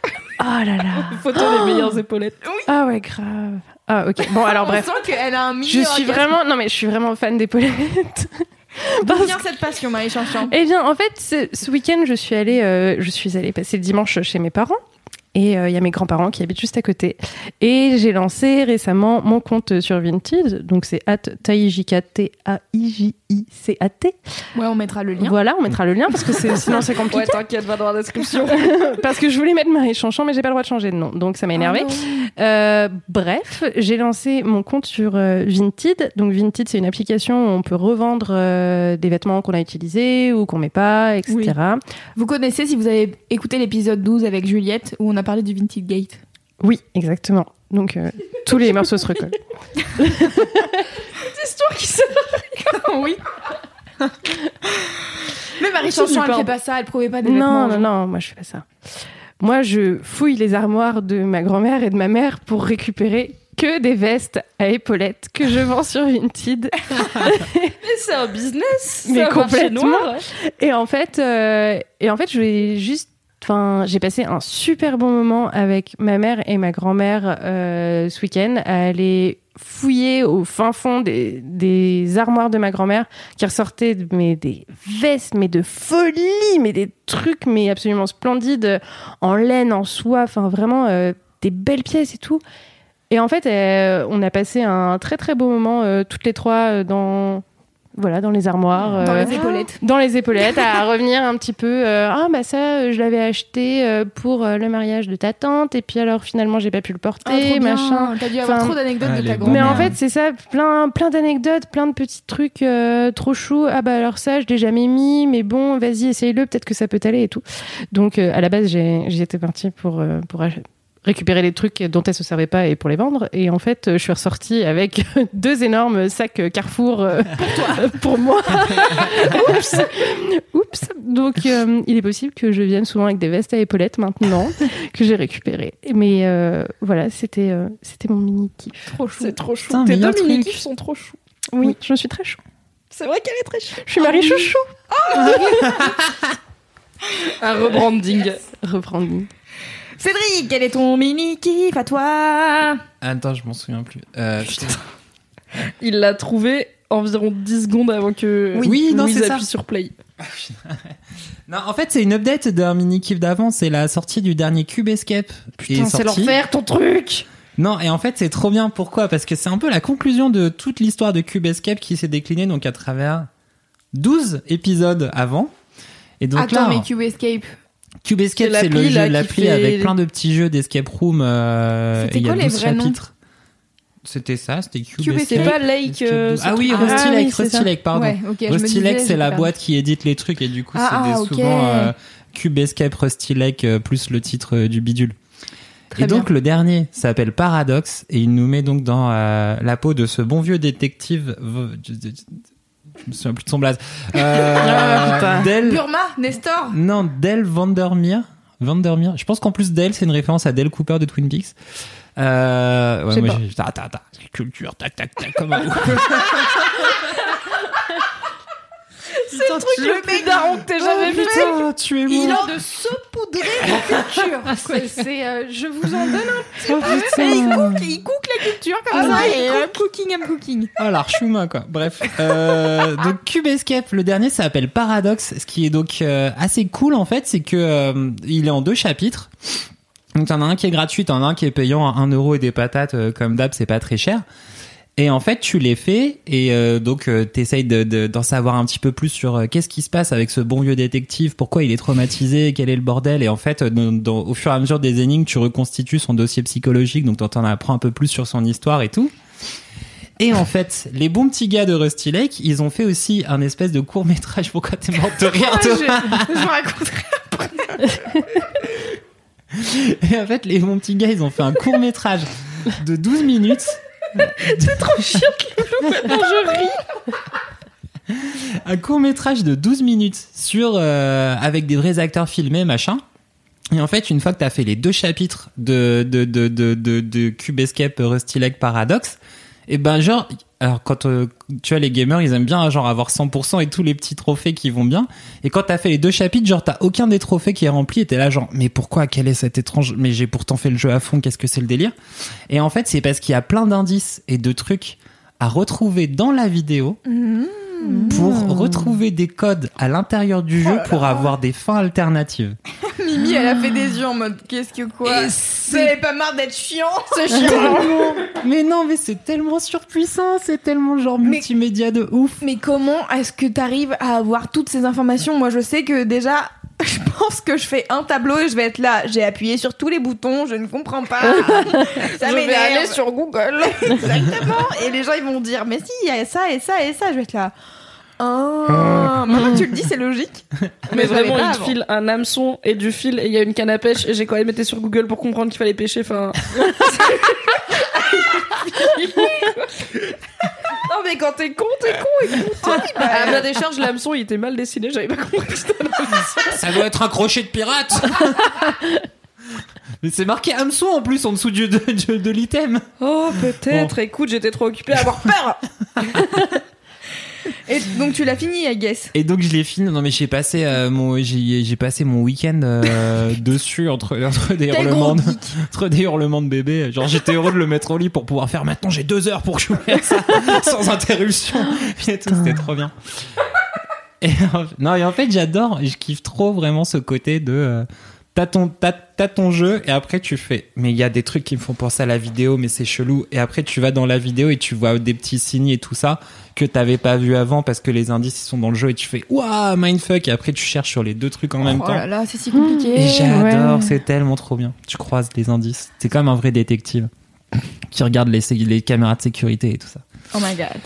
Oh là là. photo des meilleures épaulettes Ah ouais, grave. Ah ok. Bon alors bref. On sent qu'elle a un mini Je suis vraiment non mais je suis vraiment fan d'épaulettes. D'où vient cette passion, Marie Chanchan Eh bien, en fait, ce, ce week-end, je suis allée, euh, je suis allée passer le dimanche chez mes parents. Et euh, il y a mes grands-parents qui habitent juste à côté. Et j'ai lancé récemment mon compte sur Vinted. Donc c'est at T-A-I-J-I-C-A-T. Ouais, on mettra le lien. Voilà, on mettra le lien parce que c'est- sinon c'est compliqué. Ouais, t'inquiète, va dans la description. parce que je voulais mettre Marie Chanchant, mais j'ai pas le droit de changer de nom. Donc ça m'a énervé. Ah. Euh, bref, j'ai lancé mon compte sur euh, Vinted. Donc Vinted, c'est une application où on peut revendre euh, des vêtements qu'on a utilisés ou qu'on met pas, etc. Vous connaissez si vous avez écouté l'épisode 12 avec Juliette où on a parlé du Vinted Gate. Oui, exactement. Donc euh, tous les morceaux se recollent. Histoire qui se oui. Mais Marie Chanchan, elle super. fait pas ça, elle prouvait pas des vêtements. Non, non, non, moi je fais pas ça. Moi, je fouille les armoires de ma grand-mère et de ma mère pour récupérer que des vestes à épaulettes que je vends sur Vinted. Mais c'est un business. Mais c'est un marché complètement. noir. Et en fait, euh, et en fait, je vais juste. Enfin, j'ai passé un super bon moment avec ma mère et ma grand-mère euh, ce week-end à aller fouiller au fin fond des, armoires de ma grand-mère qui ressortaient mais des vestes, mais de folie, mais des trucs mais absolument splendides en laine, en soie, enfin vraiment euh, des belles pièces et tout. Et en fait, euh, on a passé un très très beau moment toutes les trois dans voilà dans les armoires. Dans euh, les épaulettes. dans les épaulettes à revenir un petit peu euh, ah bah ça euh, je l'avais acheté euh, pour euh, le mariage de ta tante et puis alors finalement j'ai pas pu le porter Ah, trop bien. machin T'as dû avoir Enfin, trop d'anecdotes ah, de ta bons mais en fait c'est ça plein plein d'anecdotes plein de petits trucs euh, trop choux ah bah alors ça je l'ai jamais mis mais bon vas-y essaye-le peut-être que ça peut t'aller et tout donc euh, à la base j'ai j'y étais partie pour euh, pour ach- récupérer les trucs dont elle se servait pas et pour les vendre. Et en fait je suis ressortie avec deux énormes sacs Carrefour euh, pour toi. pour moi. Oups. Oups. Donc euh, il est possible que je vienne souvent avec des vestes à épaulettes maintenant que j'ai récupérées. Mais euh, voilà c'était euh, c'était mon mini kiff. Trop chou. C'est trop chou. Tes deux mini kiffs sont trop choux. oui. Je suis très chou. C'est vrai qu'elle est très chou. je suis Marie Chouchou. Un rebranding. reprendre Cédric, quel est ton mini kiff à toi? Attends, je m'en souviens plus. Euh, Il l'a trouvé environ 10 secondes avant que Oui. Oui, non, Louise c'est ça. appuie sur play. Non, en fait, c'est une update d'un mini kiff d'avant. C'est la sortie du dernier Cube Escape. Putain, est c'est l'enfer ton truc Non, et en fait, c'est trop bien. Pourquoi? Parce que c'est un peu la conclusion de toute l'histoire de Cube Escape qui s'est déclinée donc à travers 12 épisodes avant. Et donc Attends, là, mais Cube Escape. Cube Escape, C'est le jeu, l'appli fait- avec plein de petits jeux d'escape room. Euh, C'était y a quoi les 12 vrais noms chapitres. C'était ça, c'était Cube, Cube Escape. C'est pas Lake. Euh, ah oui. Rusty Ah Lake, oui, Rusty. Lake, pardon. Ouais, Rusty Lake, c'est la boîte qui édite les trucs et du coup, Ah, c'est des- ah, souvent euh, Cube Escape, Rusty Lake euh, plus le titre euh, du bidule. Très et donc le dernier s'appelle Paradox et il nous met donc dans euh, la peau de ce bon vieux détective. Je me souviens plus de son blaze. Euh, Ah, putain. Del- Burma, Nestor. non, Del Vandermeer. Vandermeer. Je pense qu'en plus Del, c'est une référence à Del Cooper de Twin Peaks. Euh, ouais, moi, pas. j'ai- ta, ta, culture, tac, tac, tac, comme un C'est le truc le plus daron que t'aies jamais fait. Putain, tu es Il a de saupoudrer la culture. c'est c'est, euh, je vous en donne un Oh, Et il cook, il cook la culture comme Ah, ça. Et cooking, I'm cooking. Ah, l'archuma, quoi. Bref. Euh, donc, Cube Escape, le dernier, ça s'appelle Paradox. Ce qui est donc euh, assez cool, en fait, c'est que il est en deux chapitres. Donc, t'en as un qui est gratuit, t'en as un qui est payant à 1 euro et des patates, euh, comme d'hab, c'est pas très cher. Et en fait, tu les fais et euh, donc euh, t'essayes de, de- d'en savoir un petit peu plus sur euh, qu'est-ce qui se passe avec ce bon vieux détective, pourquoi il est traumatisé, quel est le bordel. Et en fait, euh, dans- dans- au fur et à mesure des énigmes, tu reconstitues son dossier psychologique, donc t'en apprends un peu plus sur son histoire et tout. Et en fait, les bons petits gars de Rusty Lake, ils ont fait aussi un espèce de court métrage. Pourquoi t'es morte de toi je, je vous raconterai. Et en fait, les bons petits gars, ils ont fait un court métrage de 12 minutes. C'est trop chiant que Loulou, maintenant je ris. un court métrage de 12 minutes sur euh, avec des vrais acteurs filmés, machin. Et en fait, une fois que t'as fait les deux chapitres de de de de de, de Cube Escape Rusty Lake Paradox, et ben genre alors quand euh, tu vois les gamers ils aiment bien genre avoir 100% et tous les petits trophées qui vont bien. Et quand t'as fait les deux chapitres genre t'as aucun des trophées qui est rempli et t'es là genre mais pourquoi quel est cet étrange mais j'ai pourtant fait le jeu à fond qu'est-ce que c'est le délire? Et en fait c'est parce qu'il y a plein d'indices et de trucs à retrouver dans la vidéo pour retrouver des codes à l'intérieur du jeu pour avoir des fins alternatives Mimi, elle a fait des yeux en mode qu'est-ce que quoi Et avez pas marre d'être chiant C'est chiant mais non mais c'est tellement surpuissant c'est tellement genre multimédia de ouf Mais comment est-ce que t'arrives à avoir toutes ces informations? Moi, je sais que déjà, je pense que je fais un tableau et je vais être là. J'ai appuyé sur tous les boutons, je ne comprends pas. Ça Je vais m'énerve. aller sur Google. Exactement. Et les gens, ils vont dire, mais si, il y a ça et ça et ça. Je vais être là. Ah, maintenant que tu le dis, c'est logique. Mais vraiment, il te file un hameçon et du fil et il y a une canne à pêche et j'ai quand même été sur Google pour comprendre qu'il fallait pêcher. Enfin. non mais quand t'es con, t'es con. Écoute. à la décharge, l'hameçon il était mal dessiné, j'avais pas compris. C'était un Ça doit être un crochet de pirate Mais c'est marqué hameçon en plus en dessous du, de, de, de l'item. Oh peut-être. Écoute, j'étais trop occupée à avoir peur. Et donc, tu l'as fini, I guess. Et donc je l'ai fini. Non mais j'ai passé euh, mon j'ai j'ai passé mon week-end euh, dessus entre entre des hurlements de, entre des hurlements de bébé. Genre j'étais heureux de le mettre au lit pour pouvoir faire. Maintenant j'ai deux heures pour jouer à ça sans interruption. Et tout c'était trop bien. Et en- non et en fait j'adore. Je kiffe trop vraiment ce côté de euh, t'as ton t'as, t'as ton jeu et après tu fais. Mais il y a des trucs qui me font penser à la vidéo mais c'est chelou. Et après tu vas dans la vidéo et tu vois des petits signes et tout ça que t'avais pas vu avant parce que les indices ils sont dans le jeu et tu fais waouh mindfuck. Et après tu cherches sur les deux trucs en même oh temps. là là, c'est si compliqué. et j'adore ouais. c'est tellement trop bien. Tu croises les indices. C'est comme un vrai détective qui regarde les, les caméras de sécurité et tout ça. Oh my god.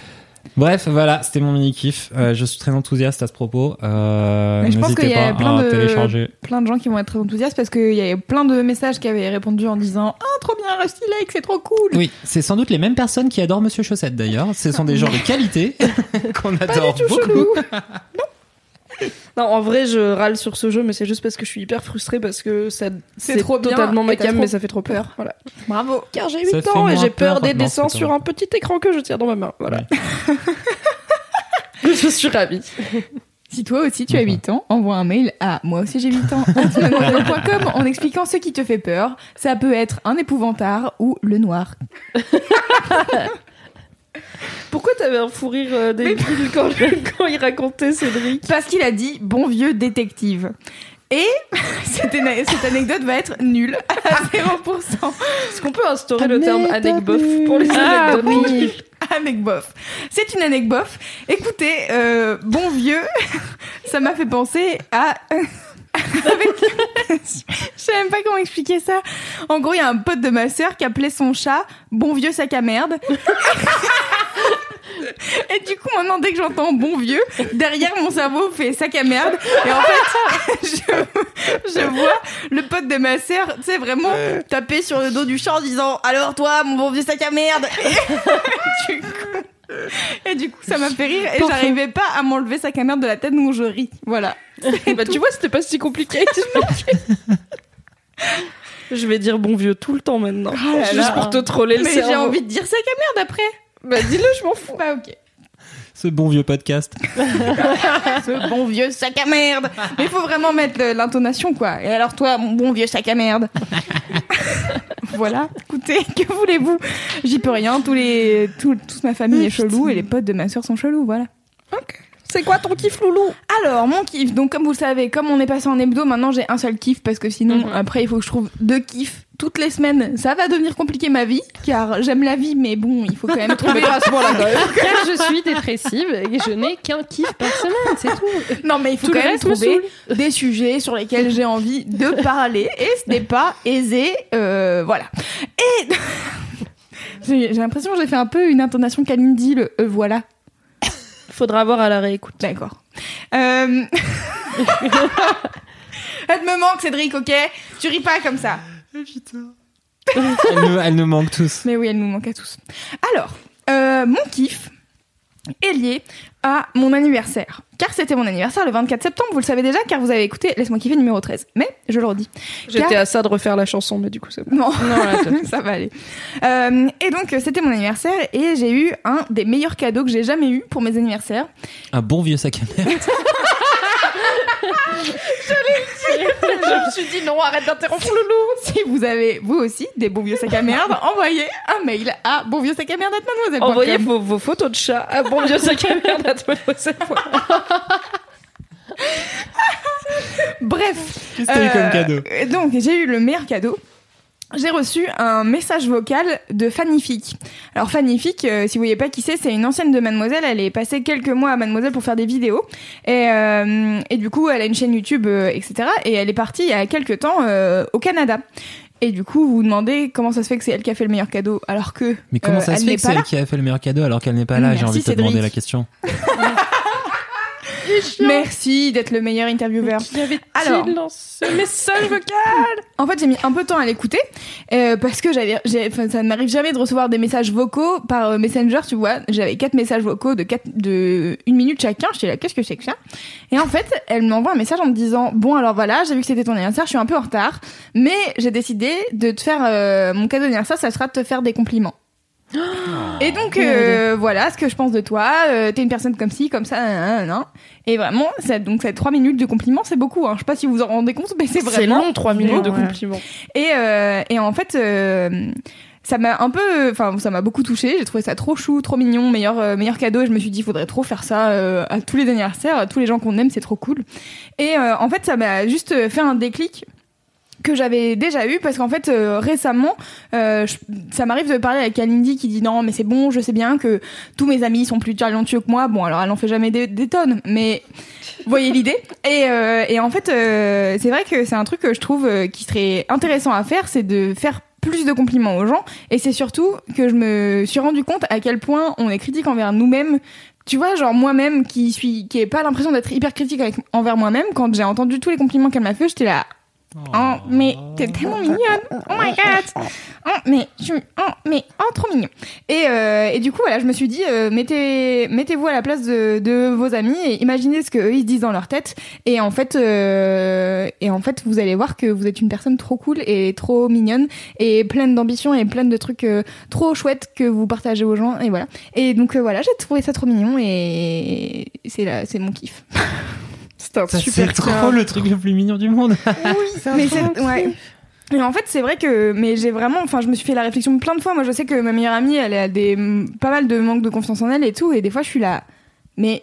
Bref voilà c'était mon mini kiff Euh, je suis très enthousiaste à ce propos euh, Mais je pense n'hésitez qu'il y a pas plein à de- télécharger Plein de gens qui vont être très enthousiastes parce qu'il y a plein de messages qui avaient répondu en disant Ah, trop bien, Rusty Lake, c'est trop cool. Oui, c'est sans doute les mêmes personnes qui adorent Monsieur Chaussette d'ailleurs. Ce sont des gens de qualité qu'on adore beaucoup. Non, en vrai, je râle sur ce jeu, mais c'est juste parce que je suis hyper frustrée parce que ça, C'est trop totalement ma cam, trop mais ça fait trop peur. Voilà. Bravo. Car j'ai Ça 8 fait ans et j'ai peur peur. des Non, dessins sur un petit écran que je tiens dans ma main. Voilà. je suis ravie. Si toi aussi tu as 8 ans, envoie un mail à moi aussi j'ai 8 ans en expliquant ce qui te fait peur. Ça peut être un épouvantard ou le noir. Pourquoi t'avais un fou rire euh, débile quand, quand il racontait Cédric Parce qu'il a dit bon vieux détective. Et cette, anecdote va être nulle à 0%. Est-ce qu'on peut instaurer le terme anecdote pour les Ah anecdotes oui. Anecbof. C'est une anecbof. Écoutez, euh, bon vieux, ça m'a fait penser à. Avec- Je sais même pas comment expliquer ça. En gros, il y a un pote de ma sœur qui appelait son chat Bon vieux sac à merde. Et du coup, maintenant, dès que j'entends bon vieux, derrière mon cerveau fait sac à merde. Et en fait, je, je vois le pote de ma sœur, tu sais, vraiment taper sur le dos du chat en disant Alors toi, mon bon vieux sac à merde. Et, du coup, et du coup, ça m'a fait rire et j'arrivais pas à m'enlever sac à merde de la tête, donc je ris. Voilà. Bah, tu vois, c'était pas si compliqué. je vais dire bon vieux tout le temps maintenant. Ah là Juste là. pour te troller le Mais j'ai envie de dire sac à merde après. Bah dis-le, je m'en fous. Bah ok. Ce bon vieux podcast. Ce bon vieux sac à merde. Mais il faut vraiment mettre l'intonation, quoi. Et alors toi, mon bon vieux sac à merde. voilà. Écoutez, que voulez-vous? J'y peux rien. Tous les, tout- toute ma famille est chelou et les potes de ma soeur sont chelous. Voilà. C'est quoi ton kiff loulou Alors, mon kiff. Donc, comme vous le savez, comme on est passé en hebdo, maintenant j'ai un seul kiff parce que sinon, Mhm. après, il faut que je trouve deux kiffs toutes les semaines. Ça va devenir compliqué ma vie, car j'aime la vie, mais bon, il faut quand même trouver. à ce moment-là. Car je suis dépressive et je n'ai qu'un kiff par semaine, c'est tout. Non, mais il faut Tout quand même trouver des sujets sur lesquels j'ai envie de parler et ce n'est pas aisé. euh, voilà. Et j'ai j'ai l'impression que j'ai fait un peu une intonation Kalindi, le euh, voilà. Faudra voir à la réécoute. D'accord. Euh... Elle me manque, Cédric, ok? Tu ris pas comme ça. Elle nous, elle nous manque tous. Mais oui, elle nous manque à tous. Alors, euh, mon kiff, est lié à mon anniversaire. Car c'était mon anniversaire le 24 septembre, vous le savez déjà, car vous avez écouté Laisse-moi kiffer numéro 13. Mais je le redis. J'étais Car- à ça de refaire la chanson, mais du coup, c'est bon. Non, Non, là, ça va aller. Euh, et donc, c'était mon anniversaire et j'ai eu un des meilleurs cadeaux que j'ai jamais eu pour mes anniversaires. Un bon vieux sac à merde. je me suis dit non, arrête d'interrompre Loulou. Si vous avez, vous aussi, des bons vieux sacs à merde, envoyez un mail à bonvieux sac à merde Envoyez vos, vos photos de chat à bon vieux sac à merde à mademoiselle. Bref. Qu'est-ce que t'as eu comme cadeau Euh, Donc, j'ai eu le meilleur cadeau. J'ai reçu un message vocal de Fannifique. Alors Fannifique, euh, si vous voyez pas qui c'est, c'est une ancienne de Mademoiselle. Elle est passée quelques mois à Mademoiselle pour faire des vidéos. Et, euh, et du coup, elle a une chaîne YouTube, euh, etc. Et elle est partie il y a quelques temps euh, au Canada. Et du coup, vous vous demandez comment ça se fait que c'est elle qui a fait le meilleur cadeau, alors que Mais comment euh, ça se fait que c'est elle qui a fait le meilleur cadeau alors qu'elle n'est pas là J'ai envie de te demander la question. Merci d'être le meilleur intervieweur. Qui Alors. dans ce message vocal En fait, j'ai mis un peu de temps à l'écouter euh, parce que j'avais, ça ne m'arrive jamais de recevoir des messages vocaux par euh, Messenger, tu vois. J'avais quatre messages vocaux de quatre, de une minute chacun. J'étais là, qu'est-ce que c'est que ça? Et en fait, elle m'envoie un message en me disant, bon alors voilà, j'ai vu que c'était ton anniversaire, je suis un peu en retard, mais j'ai décidé de te faire euh, mon cadeau d'anniversaire, ça sera de te faire des compliments. Et donc euh, voilà ce que je pense de toi. Euh, T'es une personne comme ci, comme ça, nan, nan, nan. Et vraiment, ça, donc ça trois minutes de compliments, c'est beaucoup. Hein. Je sais pas si vous vous en rendez compte, mais c'est C'est vraiment long, 3 minutes de Ouais. compliments. et, euh, et en fait, euh, ça m'a un peu, enfin, ça m'a beaucoup touché. J'ai trouvé ça trop chou, trop mignon, meilleur, euh, meilleur cadeau. Et je me suis dit, il faudrait trop faire ça euh, à tous les anniversaires, à tous les gens qu'on aime, c'est trop cool. Et euh, en fait, ça m'a juste fait un déclic que j'avais déjà eu parce qu'en fait euh, récemment euh, je- ça m'arrive de parler avec Kalindi qui dit non mais c'est bon je sais bien que tous mes amis sont plus talentueux que moi. Bon alors elle en fait jamais des, des tonnes mais vous voyez l'idée. Et, euh, et en fait euh, c'est vrai que c'est un truc que je trouve euh, qui serait intéressant à faire c'est de faire plus de compliments aux gens. Et c'est surtout que je me suis rendu compte à quel point on est critique envers nous-mêmes. Tu vois, genre moi-même qui suis, qui ai pas l'impression d'être hyper critique avec, envers moi-même, quand j'ai entendu tous les compliments qu'elle m'a fait, j'étais là, Oh, mais t'es tellement mignonne. Oh my god. Oh, mais je, oh, mais oh, trop mignon. Et, euh, et du coup, voilà, je me suis dit, euh, mettez, mettez-vous à la place de, de vos amis et imaginez ce que eux ils se disent dans leur tête. Et en fait, euh, et en fait, vous allez voir que vous êtes une personne trop cool et trop mignonne et pleine d'ambition et pleine de trucs euh, trop chouettes que vous partagez aux gens. Et voilà. Et donc euh, voilà, j'ai trouvé ça trop mignon et c'est là, c'est mon kiff. Un Ça, super C'est trop le truc le plus mignon du monde. mais c'est ouais. Et en fait, c'est vrai que, mais j'ai vraiment, enfin, je me suis fait la réflexion plein de fois. Moi, je sais que ma meilleure amie, elle a des, pas mal de manque de confiance en elle et tout. Et des fois, je suis là, mais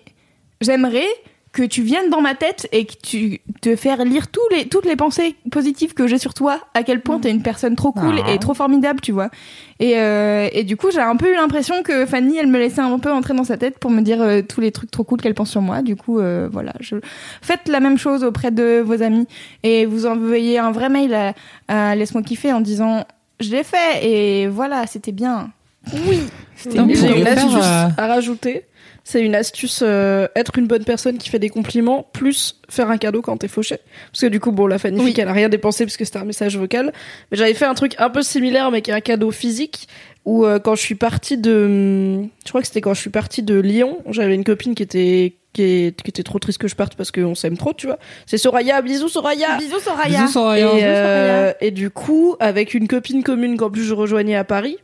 j'aimerais que tu viennes dans ma tête et que tu te faire lire tous les, toutes les pensées positives que j'ai sur toi, à quel point t'es une personne trop cool Ah. et trop formidable, tu vois. Et, euh, et du coup, j'ai un peu eu l'impression que Fanny, elle me laissait un peu entrer dans sa tête pour me dire euh, tous les trucs trop cool qu'elle pense sur moi. Du coup, euh, voilà, je... faites la même chose auprès de vos amis et vous envoyez un vrai mail à, à Laisse-moi kiffer en disant je l'ai fait et voilà, c'était bien. Oui. Et vous J'ai euh, à rajouter. C'est une astuce euh, être une bonne personne qui fait des compliments plus faire un cadeau quand t'es fauché. Parce que du coup, bon, la Fannifique, Oui. elle a rien dépensé parce que c'était un message vocal. Mais j'avais fait un truc un peu similaire mais qui est un cadeau physique où euh, quand je suis partie de, je crois que c'était quand je suis partie de Lyon, j'avais une copine qui était qui, est- qui était trop triste que je parte parce qu'on s'aime trop, tu vois. C'est Soraya, bisous Soraya. Bisous Soraya. Bisous Soraya. Et, euh, et du coup, avec une copine commune qu'en plus je rejoignais à Paris,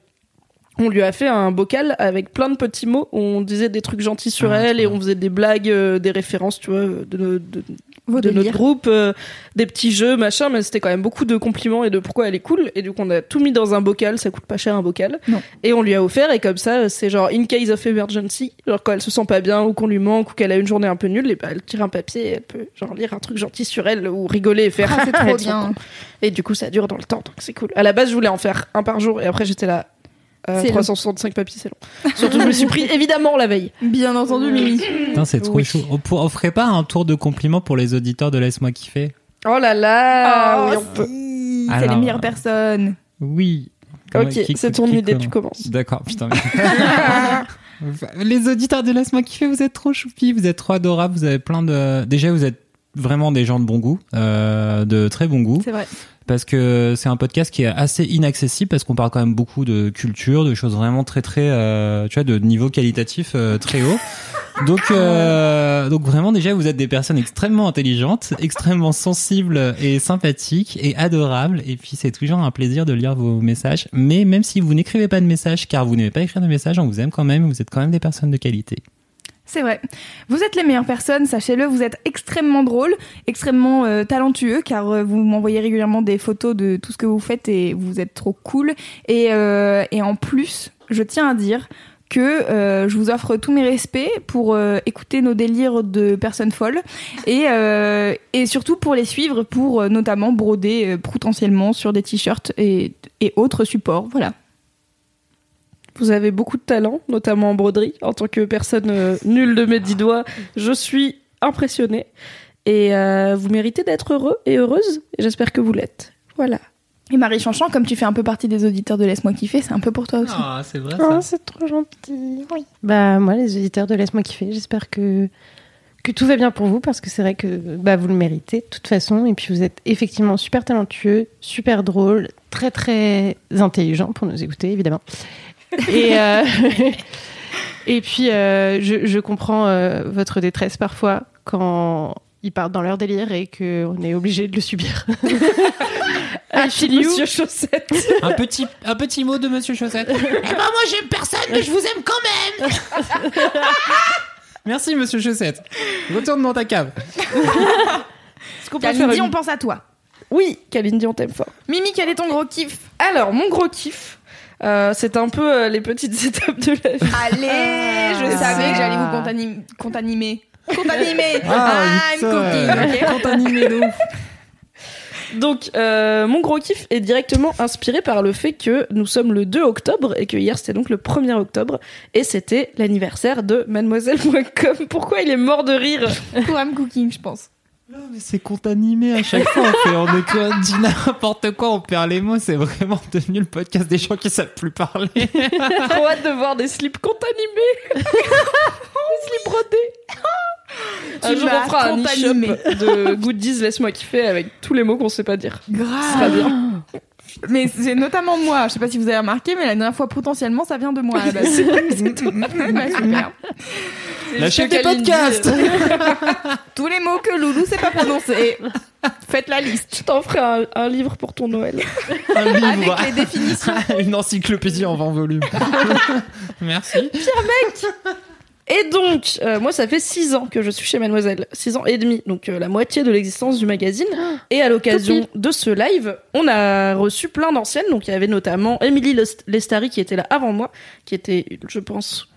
on lui a fait un bocal avec plein de petits mots. où On disait des trucs gentils sur Ah, elle et on faisait des blagues, euh, des références, tu vois, de, nos- de, notre groupe, euh, des petits jeux, machin. Mais c'était quand même beaucoup de compliments et de pourquoi elle est cool. Et du coup, on a tout mis dans un bocal. Ça coûte pas cher un bocal. Non. Et on lui a offert. Et comme ça, c'est genre in case of emergency. Genre quand elle se sent pas bien ou qu'on lui manque ou qu'elle a une journée un peu nulle, et bah, elle tire un papier et elle peut genre lire un truc gentil sur elle ou rigoler et faire. Ah, trop bien. et du coup, ça dure dans le temps, donc c'est cool. À la base, je voulais en faire un par jour, et après, j'étais là. Euh, C'est long. 365 papiers, c'est long. Surtout, je me suis pris évidemment la veille. Bien entendu, Mimi. Putain, c'est trop Oui. chaud. On, pour- on ferait pas un tour de compliments pour les auditeurs de Laisse-moi kiffer? Oh là là, Oh, oui, on peut. si, c'est les meilleures personnes. Oui. Comment- Ok, qui- c'est ton qui idée, commence tu commences. D'accord, putain. les auditeurs de Laisse-moi kiffer, vous êtes trop choupis, vous êtes trop adorables, vous avez plein de... Déjà, vous êtes vraiment des gens de bon goût, euh, de très bon goût. C'est vrai. Parce que c'est un podcast qui est assez inaccessible parce qu'on parle quand même beaucoup de culture, de choses vraiment très très, euh, tu vois, de niveau qualitatif euh, très haut. Donc, euh, donc vraiment déjà vous êtes des personnes extrêmement intelligentes, extrêmement sensibles et sympathiques et adorables. Et puis c'est toujours un plaisir de lire vos messages. Mais même si vous n'écrivez pas de messages, car vous n'aimez pas écrire de messages, on vous aime quand même. Vous êtes quand même des personnes de qualité. C'est vrai. Vous êtes les meilleures personnes, sachez-le. Vous êtes extrêmement drôles, extrêmement euh, talentueux, car euh, vous m'envoyez régulièrement des photos de tout ce que vous faites et vous êtes trop cool. Et, euh, en plus, je tiens à dire que je vous offre tous mes respects pour écouter nos délires de personnes folles et, surtout pour les suivre, pour notamment broder potentiellement sur des t-shirts et autres supports. Voilà. Vous avez beaucoup de talent, notamment en broderie. En tant que personne euh, nulle de mes dix doigts, je suis impressionnée. Et euh, vous méritez d'être heureux et heureuse. Et j'espère que vous l'êtes. Voilà. Et Marie Chanchan, comme tu fais un peu partie des auditeurs de Laisse-moi kiffer, c'est un peu pour toi aussi. Ah, c'est vrai Oh, c'est trop gentil. Bah moi, les auditeurs de Laisse-moi kiffer, j'espère que que tout va bien pour vous parce que c'est vrai que bah, vous le méritez de toute façon et puis vous êtes effectivement super talentueux, super drôle, très très intelligent pour nous écouter évidemment. Et euh, et puis euh, je, je comprends euh, votre détresse parfois quand ils partent dans leur délire et qu'on est obligé de le subir. I feel you. Monsieur Chaussette. Un petit, un petit mot de Monsieur Chaussette. eh ben moi j'aime personne, mais je vous aime quand même. Merci Monsieur Chaussette. Retourne dans ta cave. Est-ce qu'on peut faire Kalindi, une- on pense à toi. Oui, Kalindi, on t'aime fort. Mimi, quel est ton gros kiff? Alors, mon gros kiff, euh, c'est un peu euh, les petites étapes de la vie. Allez, je Ah. savais que j'allais vous contani- contanimer. Contanimer Ah, I'm cooking, ok? De ouf. Donc, euh, mon gros kiff est directement inspiré par le fait que nous sommes le 2 octobre et que hier c'était donc le 1er octobre et c'était l'anniversaire de mademoiselle.com. Pourquoi il est mort de rire? Pour I'm cooking, je pense? Non, mais c'est compte animé à chaque fois. On fait, on est dit n'importe quoi, on perd les mots. C'est vraiment devenu le podcast des gens qui savent plus parler. Trop hâte de voir des slips compte animés Des slips brodés Un jour on fera un e-shop animé. de goodies laisse-moi kiffer avec tous les mots qu'on sait pas dire. Ce sera Grave. bien. Mais c'est notamment moi. Je sais pas si vous avez remarqué, mais la dernière fois, potentiellement, ça vient de moi à la base. Ouais, super. La chef que des podcasts. Tous les mots que Loulou sait pas prononcer. Faites la liste. Je t'en ferai un, un livre pour ton Noël. Un livre. Avec les définitions. Une encyclopédie en 20 volumes. Merci. Et donc, euh, moi, ça fait 6 ans que je suis chez Mademoiselle. 6 ans et demi, donc euh, la moitié de l'existence du magazine. Et à l'occasion de ce live, on a reçu plein d'anciennes. Donc, il y avait notamment Émilie Lest- Lestari qui était là avant moi, qui était, je pense,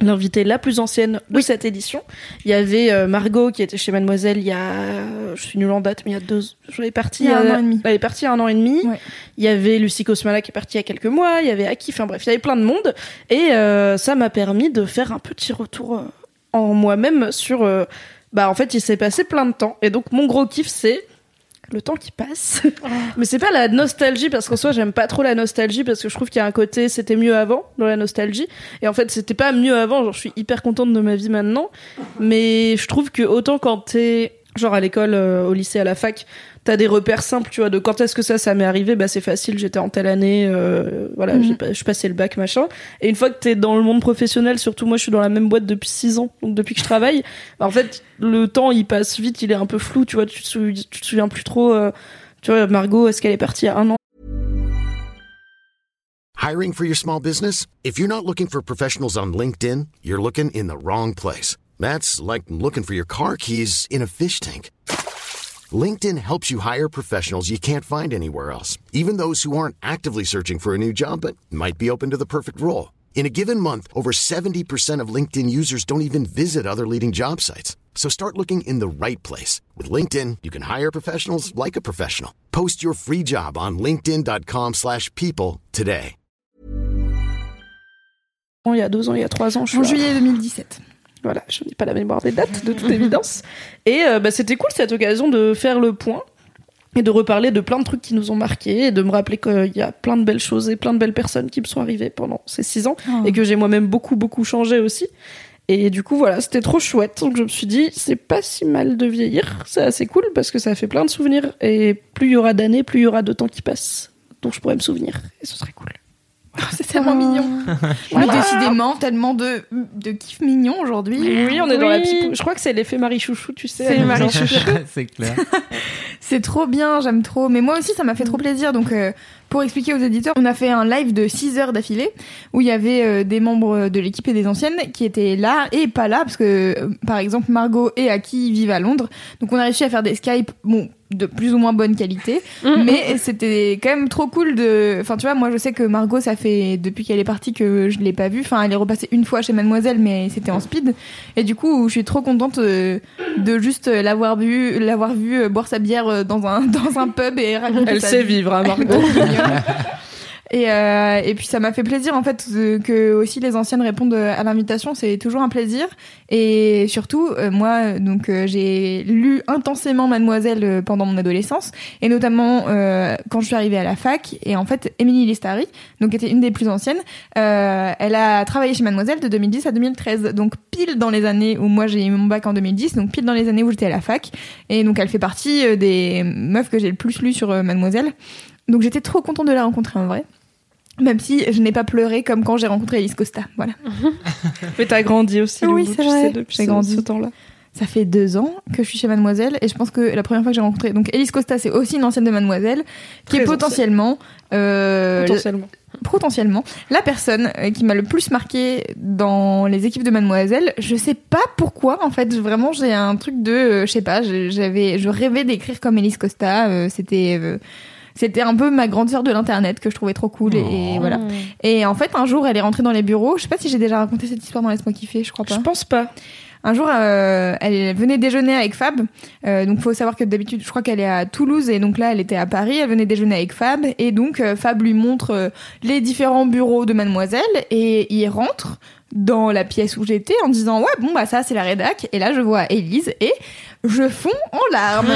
l'invitée la plus ancienne de cette édition. Il y avait euh, Margot qui était chez Mademoiselle il y a... Je suis nulle en date, mais il y a deux... Je est partie Il y a un euh, an et demi. Elle est partie il y a un an et demi. Ouais. Il y avait Lucie Cosmala qui est partie il y a quelques mois. Il y avait Aki. Enfin bref, il y avait plein de monde. Et euh, ça m'a permis de faire un petit retour en moi-même sur... euh, bah en fait, il s'est passé plein de temps. Et donc mon gros kiff, c'est le temps qui passe. Mais c'est pas la nostalgie parce qu'en soi j'aime pas trop la nostalgie parce que je trouve qu'il y a un côté c'était mieux avant dans la nostalgie. Et en fait c'était pas mieux avant genre je suis hyper contente de ma vie maintenant. Mais je trouve que autant quand t'es genre à l'école euh, au lycée à la fac t'as des repères simples tu vois de quand est-ce que ça ça m'est arrivé bah c'est facile j'étais en telle année euh, voilà j'ai pas- je passais le bac machin et une fois que t'es dans le monde professionnel surtout moi je suis dans la même boîte depuis 6 ans donc depuis que je travaille bah, en fait le temps il passe vite il est un peu flou tu vois tu te, sou- tu te souviens plus trop euh, tu vois Margot est-ce qu'elle est partie il y a un an? Hiring for your small business? If you're not looking for professionals on LinkedIn, you're looking in the wrong place. That's like looking for your car keys in a fish tank. LinkedIn helps you hire professionals you can't find anywhere else, even those who aren't actively searching for a new job but might be open to the perfect role. In a given month, over 70% of LinkedIn users don't even visit other leading job sites. So start looking in the right place. With LinkedIn, you can hire professionals like a professional. Post your free job on linkedin.com/people slash people today. il y a deux ans il y a trois ans je suis En juillet 2017. Voilà, je n'ai pas la mémoire des dates, de toute évidence. Et euh, bah, c'était cool cette occasion de faire le point et de reparler de plein de trucs qui nous ont marqués et de me rappeler qu'il y a plein de belles choses et plein de belles personnes qui me sont arrivées pendant ces six ans Oh. et que j'ai moi-même beaucoup, beaucoup changé aussi. Et du coup, voilà, c'était trop chouette. Donc je me suis dit, c'est pas si mal de vieillir. C'est assez cool parce que ça fait plein de souvenirs. Et plus il y aura d'années, plus il y aura de temps qui passe. Donc je pourrais me souvenir. Et ce serait cool. C'est tellement mignon. Mais décidément, tellement de, de kiff mignon aujourd'hui. Oui, on est dans la pipe. Je crois que c'est l'effet Marie Chouchou, tu sais. C'est Marie en- c'est clair. C'est trop bien, j'aime trop. Mais moi aussi, ça m'a fait trop plaisir. Donc, euh, pour expliquer aux éditeurs, on a fait un live de 6 heures d'affilée où il y avait euh, des membres de l'équipe et des anciennes qui étaient là et pas là parce que, euh, par exemple, Margot et Aki vivent à Londres. Donc, on a réussi à faire des Skype, bon, de plus ou moins bonne qualité. mais c'était quand même trop cool de. Enfin, tu vois, moi, je sais que Margot, ça fait depuis qu'elle est partie que je l'ai pas vue. Enfin, elle est repassée une fois chez Mademoiselle, mais c'était en speed. Et du coup, je suis trop contente euh, de juste l'avoir vu, l'avoir vu boire sa bière dans un dans un pub et raconter Elle sa sait vie. vivre, hein, Margot. Euh, et puis ça m'a fait plaisir en fait euh, que aussi les anciennes répondent à l'invitation, c'est toujours un plaisir. Et surtout, euh, moi, donc euh, j'ai lu intensément Mademoiselle euh, pendant mon adolescence, et notamment euh, quand je suis arrivée à la fac. Et en fait, Émilie Lestari, donc était une des plus anciennes, euh, elle a travaillé chez Mademoiselle de 2010 à 2013, donc pile dans les années où moi j'ai eu mon bac en 2010, donc pile dans les années où j'étais à la fac. Et donc elle fait partie euh, des meufs que j'ai le plus lu sur euh, Mademoiselle. Donc j'étais trop contente de la rencontrer en vrai. Même si je n'ai pas pleuré comme quand j'ai rencontré Alice Costa. Voilà. Mais t'as grandi aussi, Oui, c'est vrai. sais, J'ai grandi. ce temps-là. Ça fait deux ans que je suis chez Mademoiselle et je pense que la première fois que j'ai rencontré donc Alice Costa c'est aussi une ancienne de Mademoiselle qui Très est potentiellement euh, Potentiellement. potentiellement la personne euh, qui m'a le plus marqué dans les équipes de Mademoiselle. Je sais pas pourquoi en fait, vraiment j'ai un truc de euh, je sais pas, je- j'avais je rêvais d'écrire comme Alice Costa, euh, c'était c'était un peu ma grande sœur de l'internet que je trouvais trop cool et, et voilà. Et en fait, un jour, elle est rentrée dans les bureaux. Je sais pas si j'ai déjà raconté cette histoire dans Laisse-moi kiffer, je crois pas. Je pense pas. Un jour, euh, elle venait déjeuner avec Fab. Euh, donc, faut savoir que d'habitude, je crois qu'elle est à Toulouse et donc là, elle était à Paris. Elle venait déjeuner avec Fab et donc euh, Fab lui montre euh, les différents bureaux de Mademoiselle et il rentre dans la pièce où j'étais en disant ouais bon bah ça c'est la rédac et là je vois Élise et je fonds en larmes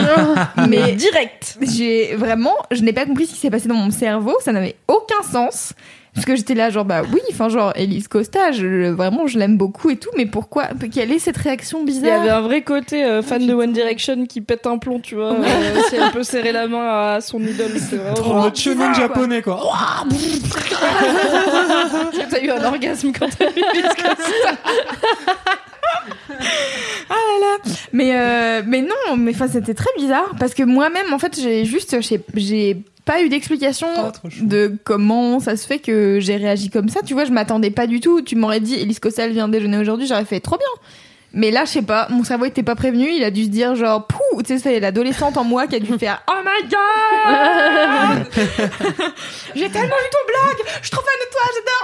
mais direct. j'ai vraiment je n'ai pas compris ce qui s'est passé dans mon cerveau ça n'avait aucun sens parce que j'étais là genre bah oui enfin genre Elise Costa je, vraiment je l'aime beaucoup et tout mais pourquoi quelle est cette réaction Il y bizarre avait un vrai côté euh, fan de One Direction qui pète un plomb, tu vois. euh, si elle peut serrer la main à son idole, c'est vraiment. Trop genre, le shonen japonais quoi. Que t'as eu un orgasme quand t'as vu Elise Costa mais euh, mais non mais enfin c'était très bizarre parce que moi-même en fait j'ai juste j'ai j'ai pas eu d'explication de comment ça se fait que j'ai réagi comme ça. Tu vois je m'attendais pas du tout. Tu m'aurais dit Elise Costa elle vient déjeuner aujourd'hui j'aurais fait trop bien mais là, je sais pas, mon cerveau était pas prévenu, il a dû se dire genre, pouh, tu sais, c'est l'adolescente en moi qui a dû faire, oh my god! J'ai tellement vu ton blog! Je suis trop fan de toi, j'adore!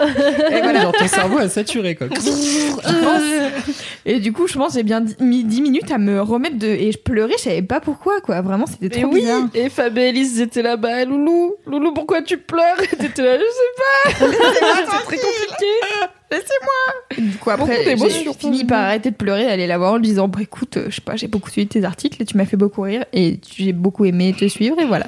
Et voilà. Genre ton cerveau a saturé quoi. Je pense. Et du coup, je pense que j'ai bien mis 10 minutes à me remettre de. Et je pleurais, je savais pas pourquoi, quoi. Vraiment, c'était trop oui, bizarre. et Fab et Elise étaient là-bas. Loulou, Loulou, pourquoi tu pleures? Et t'étais là, je sais pas. C'est très compliqué. Et du coup, après, j'ai fini par arrêter de pleurer, aller la voir en lui disant, bah écoute, euh, je sais pas, j'ai beaucoup suivi tes articles et tu m'as fait beaucoup rire et j'ai beaucoup aimé te suivre et voilà.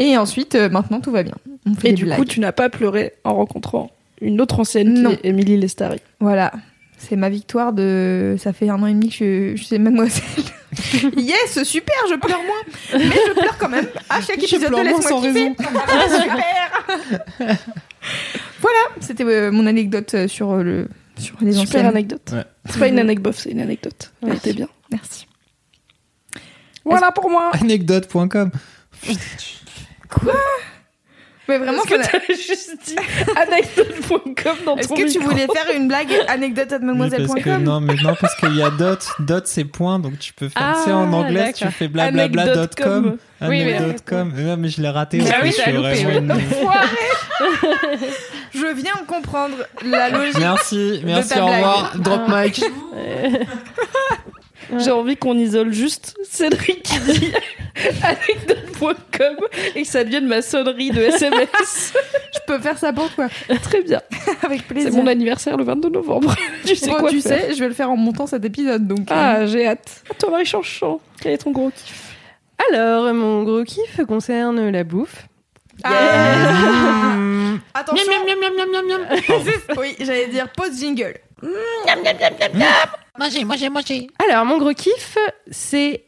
Et ensuite, euh, maintenant, tout va bien. On fait Et du blagues. coup, tu n'as pas pleuré en rencontrant une autre ancienne qui Non. est Émilie Lestari. Voilà. C'est ma victoire de. Ça fait un an et demi que je, je suis mademoiselle. yes, super, je pleure moins. Mais je pleure quand même à chaque Je épisode de Laisse-moi kiffer. raison. super Voilà, c'était euh, mon anecdote euh, sur, euh, le, sur les Super anciennes. anecdote. Ouais. C'est pas une anecdote, c'est une anecdote. Elle était bien. Merci. Voilà pour moi. Anecdote.com. Mais vraiment, Est-ce que ça- t'as juste dit anecdote.com dans est-ce ton que tu micro? voulais faire une blague anecdote à Mais parce que mademoiselle.com non, mais non, parce qu'il y a dot, dot c'est point, donc tu peux faire, tu sais, en Ah, anglais, tu d'accord. fais blablabla.com, Anecdote.com. Oui, mais-. Mais non, mais je l'ai raté. Ah oui, plus, t'as je suis loupé, vraiment oui. nul. Je viens de comprendre la logique. Merci, merci, ta au blague. revoir. Drop mic. J'ai envie qu'on isole juste Cédric qui dit anecdote.com et que ça devienne ma sonnerie de SMS. Je peux faire ça pour toi. Très bien. Avec C'est plaisir. mon anniversaire le 22 novembre. tu sais Bon, quoi tu faire. sais, je vais le faire en montant cet épisode, donc. euh, Ah, j'ai hâte. Toi, Marie Chanchon, quel est ton gros kiff? Alors, mon gros kiff concerne la bouffe. Ah. Mmh. Attention. oui, j'allais dire pause jingle. Mangez, mangez, mangez. Alors, mon gros kiff, c'est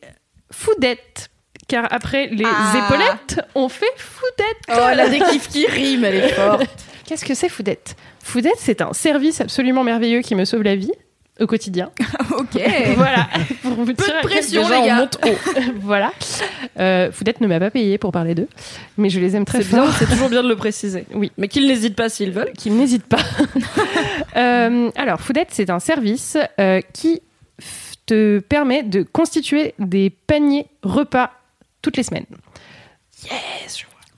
Foudette. Car après les Ah. épaulettes, on fait Foudette. Oh, elle a des kiffs qui riment, elle est forte. Qu'est-ce que c'est Foudette? Foudette, c'est un service absolument merveilleux qui me sauve la vie au quotidien. ok. voilà. Pour vous Peu dire de pression, les on gars. monte haut. voilà. Euh, Foudette ne m'a pas payé pour parler d'eux, mais je les aime très fort. bien, c'est toujours bien de le préciser. Oui. Mais qu'ils n'hésitent pas s'ils veulent. qui n'hésite pas. Euh, alors, Foodette, c'est un service euh, qui te permet de constituer des paniers repas toutes les semaines.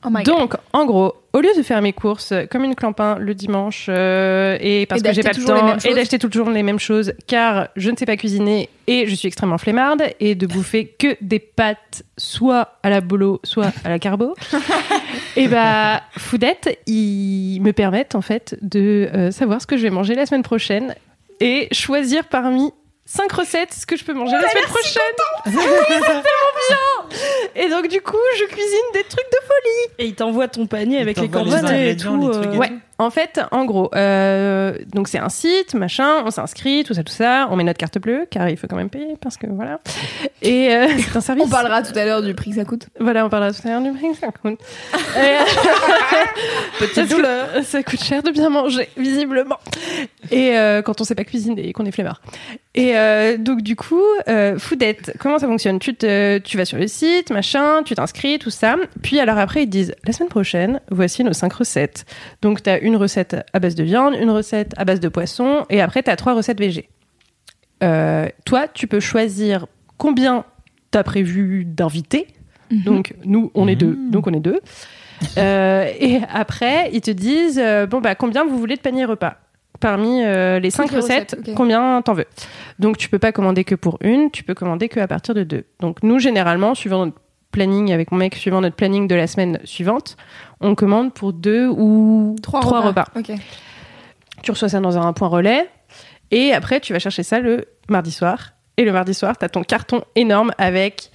Oh. Donc, en gros, au lieu de faire mes courses comme une clampin le dimanche euh, et parce Et que j'ai d'acheter pas les temps mêmes et choses. d'acheter toujours les mêmes choses car je ne sais pas cuisiner et je suis extrêmement flemmarde et de bouffer que des pâtes soit à la bolo soit à la carbo et bah Foodette ils me permettent en fait de euh, savoir ce que je vais manger la semaine prochaine et choisir parmi cinq recettes ce que je peux manger la semaine prochaine. Oui, c'est tellement bien. Et donc du coup, je cuisine des trucs de folie. Et ils t'envoient ton panier avec les coordonnées et ingrédients, tout. les trucs et euh, Ouais, en fait, en gros, euh, donc c'est un site, machin, on s'inscrit, tout ça, tout ça, on met notre carte bleue, car il faut quand même payer, parce que voilà. Et euh, c'est un service. On parlera tout à l'heure du prix que ça coûte. Voilà, on parlera tout à l'heure du prix que ça coûte. Et- Petite douleur. Ça coûte cher de bien manger, visiblement. Et euh, quand on sait pas cuisiner et qu'on est flemmard. Et euh, donc du coup, euh, Foodette, comment ça fonctionne? Tu, te, tu vas sur le site, machin, tu t'inscris, tout ça. Puis alors après, ils disent, la semaine prochaine, voici nos cinq recettes. Donc tu as une recette à base de viande, une recette à base de poisson, et après tu as trois recettes végé. Euh, toi, tu peux choisir combien tu as prévu d'invités. Donc nous, on est deux. Donc on est deux. Euh, et après, ils te disent euh, bon bah combien vous voulez de panier repas? Parmi euh, les cinq recettes, combien t'en veux? Donc tu peux pas commander que pour une, tu peux commander que à partir de deux. Donc nous généralement, suivant notre planning avec mon mec, suivant notre planning de la semaine suivante, on commande pour deux ou trois, repas. Ok. Tu reçois ça dans un point relais et après tu vas chercher ça le mardi soir. Et le mardi soir, tu as ton carton énorme avec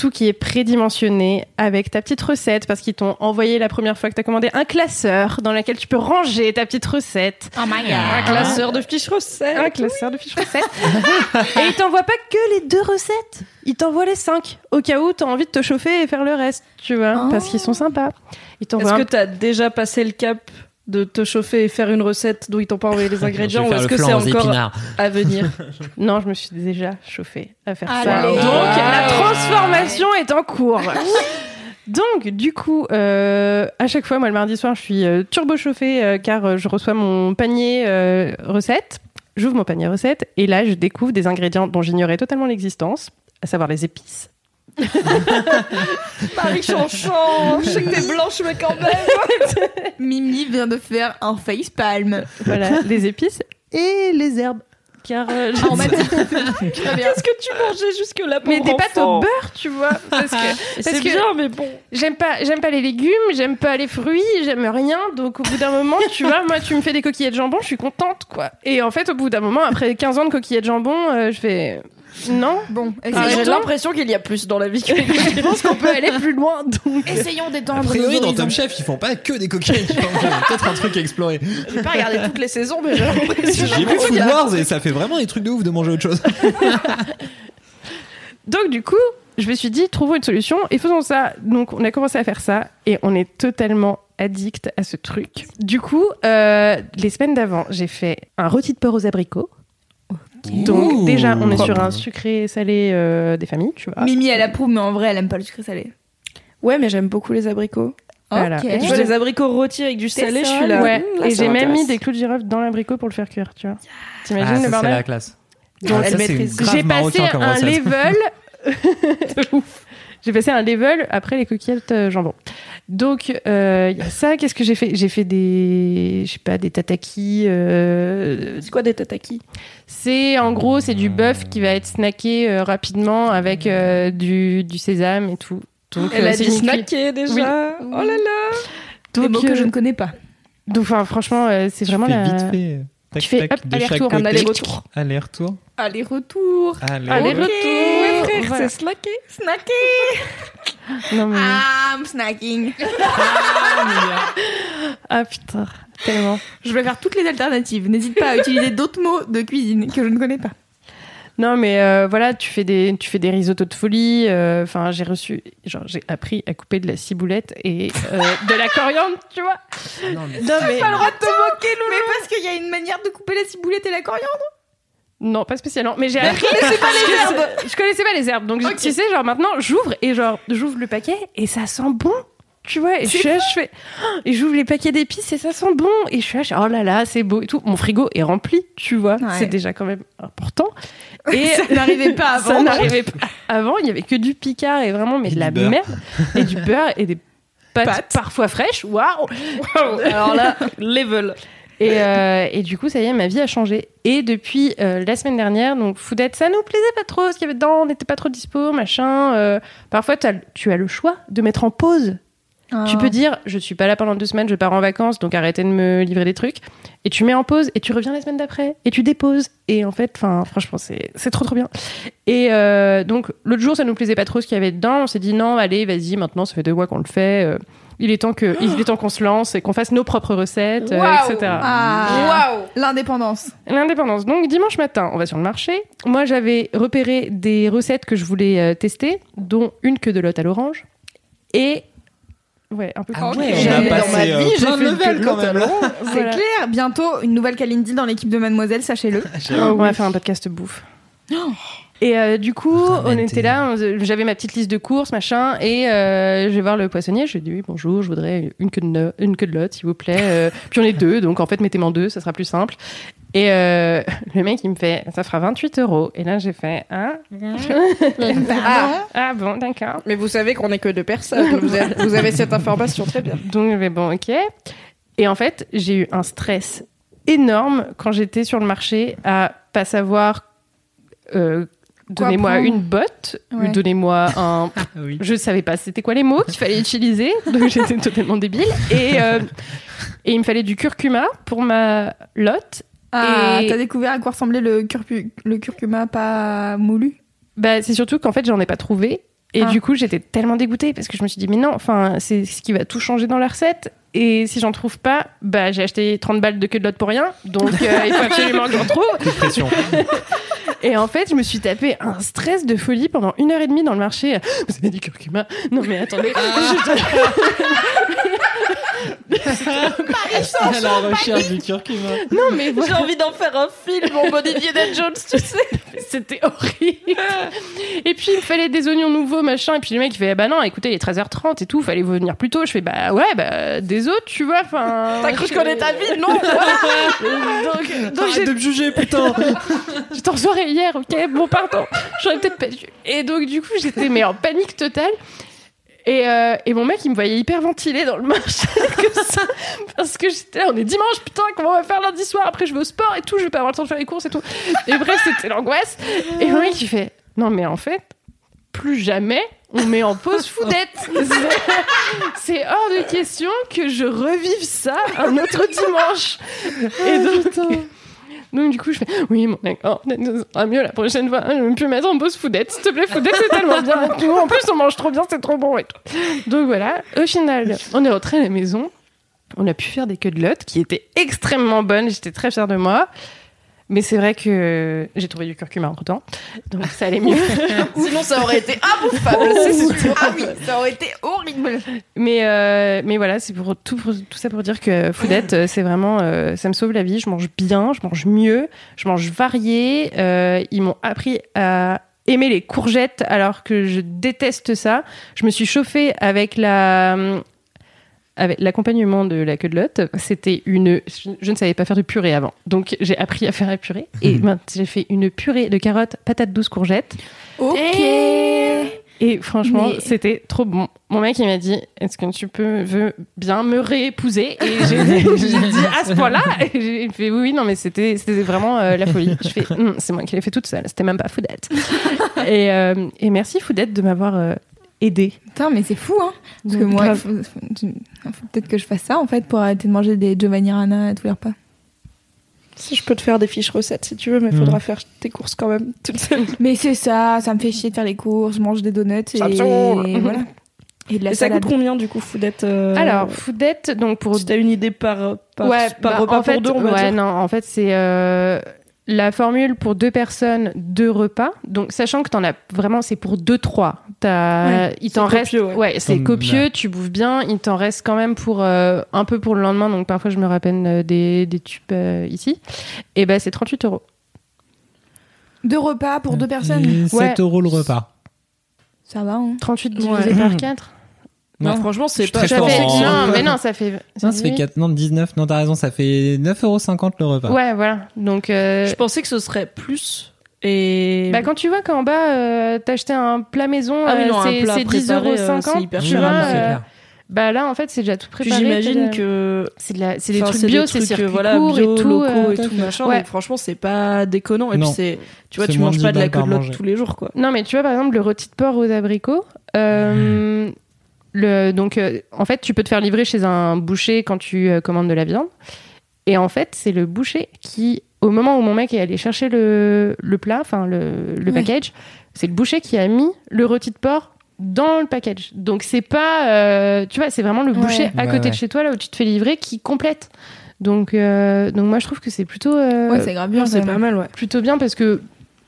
tout qui est prédimensionné, avec ta petite recette, parce qu'ils t'ont envoyé la première fois que tu as commandé un classeur dans lequel tu peux ranger ta petite recette. Oh my Un god. classeur de fiches recettes. Un classeur de fiches recettes. et ils t'envoient pas que les deux recettes. Ils t'envoient les cinq. Au cas où tu as envie de te chauffer et faire le reste, tu vois, Oh. parce qu'ils sont sympas. Est-ce un que t'as déjà passé le cap de te chauffer et faire une recette dont ils t'ont pas envoyé les ingrédients ou est-ce que c'est encore à venir Non, je me suis déjà chauffée à faire Allez. ça. Donc, Ah. la transformation est en cours. Donc, du coup, euh, à chaque fois, moi, le mardi soir, je suis euh, turbo chauffée euh, car euh, je reçois mon panier euh, recette. J'ouvre mon panier recette et là, je découvre des ingrédients dont j'ignorais totalement l'existence, à savoir les épices. Marie Chanchon, je sais que t'es blanche mais quand même. Mimi vient de faire un facepalm. Voilà, les épices et les herbes. Car euh, Ah. Qu'est-ce que tu mangeais jusque là mais des pâtes au beurre, tu vois. Parce que C'est parce que- bien mais bon. J'aime pas, j'aime pas les légumes, j'aime pas les fruits, j'aime rien. Donc au bout d'un moment, tu vois, moi tu me fais des coquillettes de jambon, je suis contente quoi. Et en fait, au bout d'un moment, après 15 ans de coquillettes de jambon, euh, je fais non. Bon, Ah, essayons, J'ai l'impression qu'il y a plus dans la vie que je pense qu'on peut aller plus loin. Donc essayons A d'étendre nos priori, dans horizons. Top Chef, ils font pas que des coquilles. Peut-être un truc à explorer. j'ai pas regardé toutes les saisons mais j'ai l'impression J'ai vu Food a- Wars et ça fait vraiment des trucs de ouf de manger autre chose. donc du coup, je me suis dit trouvons une solution et faisons ça. Donc on a commencé à faire ça et on est totalement addict à ce truc. Du coup, euh, les semaines d'avant, j'ai fait un rôti de porc aux abricots. Donc Ouh. déjà, on est sur un sucré salé euh, des familles, tu vois. Mimi, elle approuve, mais en vrai, elle aime pas le sucré salé. Ouais mais j'aime beaucoup les abricots. Voilà. Ok. Et Tu vois les abricots rôtis avec du salé, je suis là. Ouais, Mmh, là, et j'ai même mis des clous de girofle dans l'abricot pour le faire cuire, tu vois. T'imagines Ah, le ça, c'est bordel la classe. Donc, Ah, elle maîtrise. J'ai passé un level. De ouf. J'ai passé un level après les coquillettes euh, jambon. Donc, euh, il y a ça. Qu'est-ce que j'ai fait? J'ai fait des, je sais pas, des tatakis. euh, C'est quoi des tataki? c'est en gros, c'est du bœuf qui va être snacké euh, rapidement avec euh, du, du sésame et tout. Donc, Elle euh, a dit snacker déjà. Oui. Oh là là. Des mots Donc, que euh, je ne connais pas. donc, enfin, franchement, euh, c'est vraiment la. vite fait. Tac, Tu fais, tac, hop, aller-retour. Un aller-retour. Aller-retour. Aller-retour. Aller- Aller-retour. Ouais, frère, Voilà. c'est snacké. Snacker. Non, mais- I'm snacking. Ah putain. tellement. Je vais faire toutes les alternatives. N'hésite pas à utiliser d'autres mots de cuisine que je ne connais pas. Non, mais euh, voilà, tu fais des, tu fais des risottos de folie. euh, Enfin, j'ai reçu, genre, j'ai appris à couper de la ciboulette et euh, de la coriandre, tu vois. Non, mais- Non, mais, Pas le droit de te moquer, Loulou. Mais parce qu'il y a une manière de couper la ciboulette et la coriandre? non, pas spécialement. Mais j'ai appris. Je connaissais pas les herbes. Je connaissais pas les herbes. Donc, tu sais, genre, maintenant, j'ouvre et genre, j'ouvre le paquet et ça sent bon. Tu vois, et je suis là, je fais, Oh, et j'ouvre les paquets d'épices et ça sent bon. Et je suis là, je oh là là, c'est beau et tout. Mon frigo est rempli, tu vois. Ouais. C'est déjà quand même important. Et ça n'arrivait pas avant. Ça n'arrivait pas avant. Il y avait que du picard et vraiment, mais Et de la beurre. merde. Et du beurre et des pâtes, Pâtes. parfois fraîches. Waouh! Alors là, level. Et, euh, et du coup, ça y est, ma vie a changé. Et depuis euh, la semaine dernière, donc Foodette, ça nous plaisait pas trop, ce qu'il y avait dedans, on n'était pas trop dispo, machin. euh, parfois, le- tu as le choix de mettre en pause. Tu peux dire, je suis pas là pendant deux semaines, je pars en vacances, donc arrêtez de me livrer des trucs. Et tu mets en pause, et tu reviens la semaine d'après, et tu déposes. Et en fait, enfin, franchement, c'est c'est trop trop bien. Et euh, donc, l'autre jour, ça nous plaisait pas trop ce qu'il y avait dedans. On s'est dit, non, allez, vas-y, maintenant, ça fait deux mois qu'on le fait. euh, il est temps que, il est temps qu'on se lance et qu'on fasse nos propres recettes, euh, Waouh. etc. Ah, l'indépendance. L'indépendance. Donc dimanche matin, on va sur le marché. Moi, j'avais repéré des recettes que je voulais tester, dont une queue de lotte à l'orange et ouais, un peu. Ah ouais, on a Jamais dans passé ma euh, vie, j'ai plein de que quand même. là. C'est Voilà. clair. Bientôt, une nouvelle Kalindi dans l'équipe de Mademoiselle, sachez-le. On va faire un podcast bouffe. Et euh, du coup, on était là, j'avais ma petite liste de courses, machin, et euh, je vais voir le poissonnier, je lui dis oui, bonjour, je voudrais une queue de, une queue de lotte, s'il vous plaît. Euh, puis on est deux, donc en fait, mettez-moi en deux, ça sera plus simple. Et euh, le mec, il me fait, ça fera 28 euros. Et là, j'ai fait, ah, Pardon. ah bon, d'accord. Mais vous savez qu'on est que deux personnes. Vous avez, vous avez cette information très bien. Donc, je vais, bon, ok. Et en fait, j'ai eu un stress énorme quand j'étais sur le marché à pas savoir. euh, donnez-moi une botte, Ouais. donnez-moi un. oui. Je savais pas c'était quoi les mots qu'il fallait utiliser, donc j'étais totalement débile. Et, euh, et il me fallait du curcuma pour ma lotte. Ah, Et- t'as découvert à quoi ressemblait le, curpu- le curcuma pas moulu? Bah, c'est surtout qu'en fait, j'en ai pas trouvé. Et Ah. du coup, j'étais tellement dégoûtée parce que je me suis dit, mais non, enfin, c'est ce qui va tout changer dans la recette. Et si j'en trouve pas, bah, j'ai acheté 30 balles de queue de lotte pour rien. Donc, euh, il faut absolument que j'en trouve. Pression. Et en fait, je me suis tapé un stress de folie pendant une heure et demie dans le marché. Vous avez du curcuma? Non, mais attendez. À la recherche du curcuma. non, mais J'ai envie d'en faire un film en mode Indiana Jones, tu sais. C'était horrible. Et puis, il me fallait des oignons nouveaux, machin. Et puis, le mec, il fait, bah non, écoutez, il est 13h30 et tout, fallait venir plus tôt. Je fais, bah ouais, bah des autres, tu vois. Enfin. T'as cru que je connais ta vie? Non Donc, donc j'ai- de me juger, putain. j'étais en soirée hier, ok, bon, pardon, j'aurais peut-être pas dû. Et donc, du coup, j'étais mais en panique totale. Et, euh, et mon mec, il me voyait hyper ventilé dans le ça, parce que j'étais on est dimanche, putain, comment on va faire lundi soir Après, je vais au sport et tout, je vais pas avoir le temps de faire les courses et tout. Et bref, c'était l'angoisse. Et mon mec, il fait, non, mais en fait, plus jamais on met en pause foudette. C'est- hors de question que je revive ça un autre dimanche. Et donc, donc du coup, je fais oui, bon, d'accord, ça sera mieux la prochaine fois. Je vais plus mettre en pause foudette, s'il te plaît, foudette, c'est tellement bien. En plus, on mange trop bien, c'est trop bon et. Donc voilà, au final, on est rentré à la maison. On a pu faire des queues de lotte qui étaient extrêmement bonnes. J'étais très fière de moi. Mais c'est vrai que j'ai trouvé du curcuma entre temps. Donc ça allait mieux. Sinon, ça aurait été imbouffable, c'est sûr. Ah oui, ça aurait été horrible. Mais, euh, mais voilà, c'est pour tout, pour- tout ça pour dire que Foodette, euh, c'est vraiment, euh, ça me sauve la vie. Je mange bien, je mange mieux, je mange varié. Euh, ils m'ont appris à aimer les courgettes alors que je déteste ça. Je me suis chauffée avec la avec l'accompagnement de la queue de lotte, c'était une. Je, je ne savais pas faire de purée avant, donc j'ai appris à faire la purée. Et maintenant, j'ai fait une purée de carottes, patates douces, courgettes. Ok. Et franchement, Mais- c'était trop bon. Mon mec, il m'a dit Est-ce que tu peux veux bien me réépouser? Et j'ai dit à ce point-là. Et j'ai fait Oui, oui, non, mais c'était vraiment euh, la folie. Je fais Hum, C'est moi qui l'ai fait toute seule. C'était même pas Foudette. et, euh, et merci, Foudette, de m'avoir euh, aidé. Putain, mais c'est fou, hein. Parce que moi, il faut, faut- faut peut-être que je fasse ça, en fait, pour arrêter de manger des Giovanni Rana à tous les repas. Si je peux te faire des fiches recettes si tu veux, mais il faudra faire tes courses quand même toute seule. Mais c'est ça, ça me fait chier de faire les courses, je mange des donuts et saoule. voilà. Et de la Et ça coûte combien du coup, Foodette euh, Alors, Foodette, donc pour si t'as une idée par, par, ouais, par bah, repas en fait, pour deux, on va ouais, dire non, en fait, c'est euh, la formule pour deux personnes, deux repas. Donc, sachant que t'en as vraiment, c'est pour deux, trois. T'as, Ouais, il t'en c'est reste, copieux, ouais. c'est Comme copieux, là. tu bouffes bien. Il t'en reste quand même pour euh, un peu pour le lendemain. Donc, parfois, je me rappelle euh, des, des tubes euh, ici. Et ben, c'est 38 euros. Deux repas pour deux personnes. Et 7 Ouais. euros le repas. Ça va, hein. 38 Ouais. divisé par 4. Non, Ouais. franchement, c'est pas très Ça fort fait, non, mais non, ça fait. Non, ça fait 4, non, 19, non, t'as raison, ça fait 9,50€ le repas. Ouais, voilà. Donc, euh, Je pensais que ce serait plus. Et. bah, quand tu vois qu'en bas, euh, t'achetais un plat maison, ah oui, euh, c'est plat c'est 10,50 préparé, euh, euros. c'est hyper cher. vois, c'est clair. Bah là, en fait, c'est déjà tout Puis préparé. j'imagine que. c'est de la- c'est des enfin, trucs bio, c'est trucs, circuit euh, voilà, court bio, et tout. locaux euh, et tout machin. Ouais. Donc franchement, c'est pas déconnant. Et Non. puis c'est, tu vois, C'est tu manges pas de la 10 balles queue de l'autre tous les jours, quoi. Non, mais tu vois, par exemple, le rôti de porc aux abricots. euh, le, donc, euh, en fait, tu peux te faire livrer chez un boucher quand tu euh, commandes de la viande. Et en fait, c'est le boucher qui, au moment où mon mec est allé chercher le, le plat, enfin le, le Ouais. package, c'est le boucher qui a mis le rôti de porc dans le package. Donc, c'est pas. euh, tu vois, c'est vraiment le Ouais. boucher à côté ouais. de chez toi, là où tu te fais livrer, qui complète. Donc, euh, donc moi, je trouve que c'est plutôt. euh, Ouais, c'est grave bien. c'est pas mal, ouais. plutôt bien parce que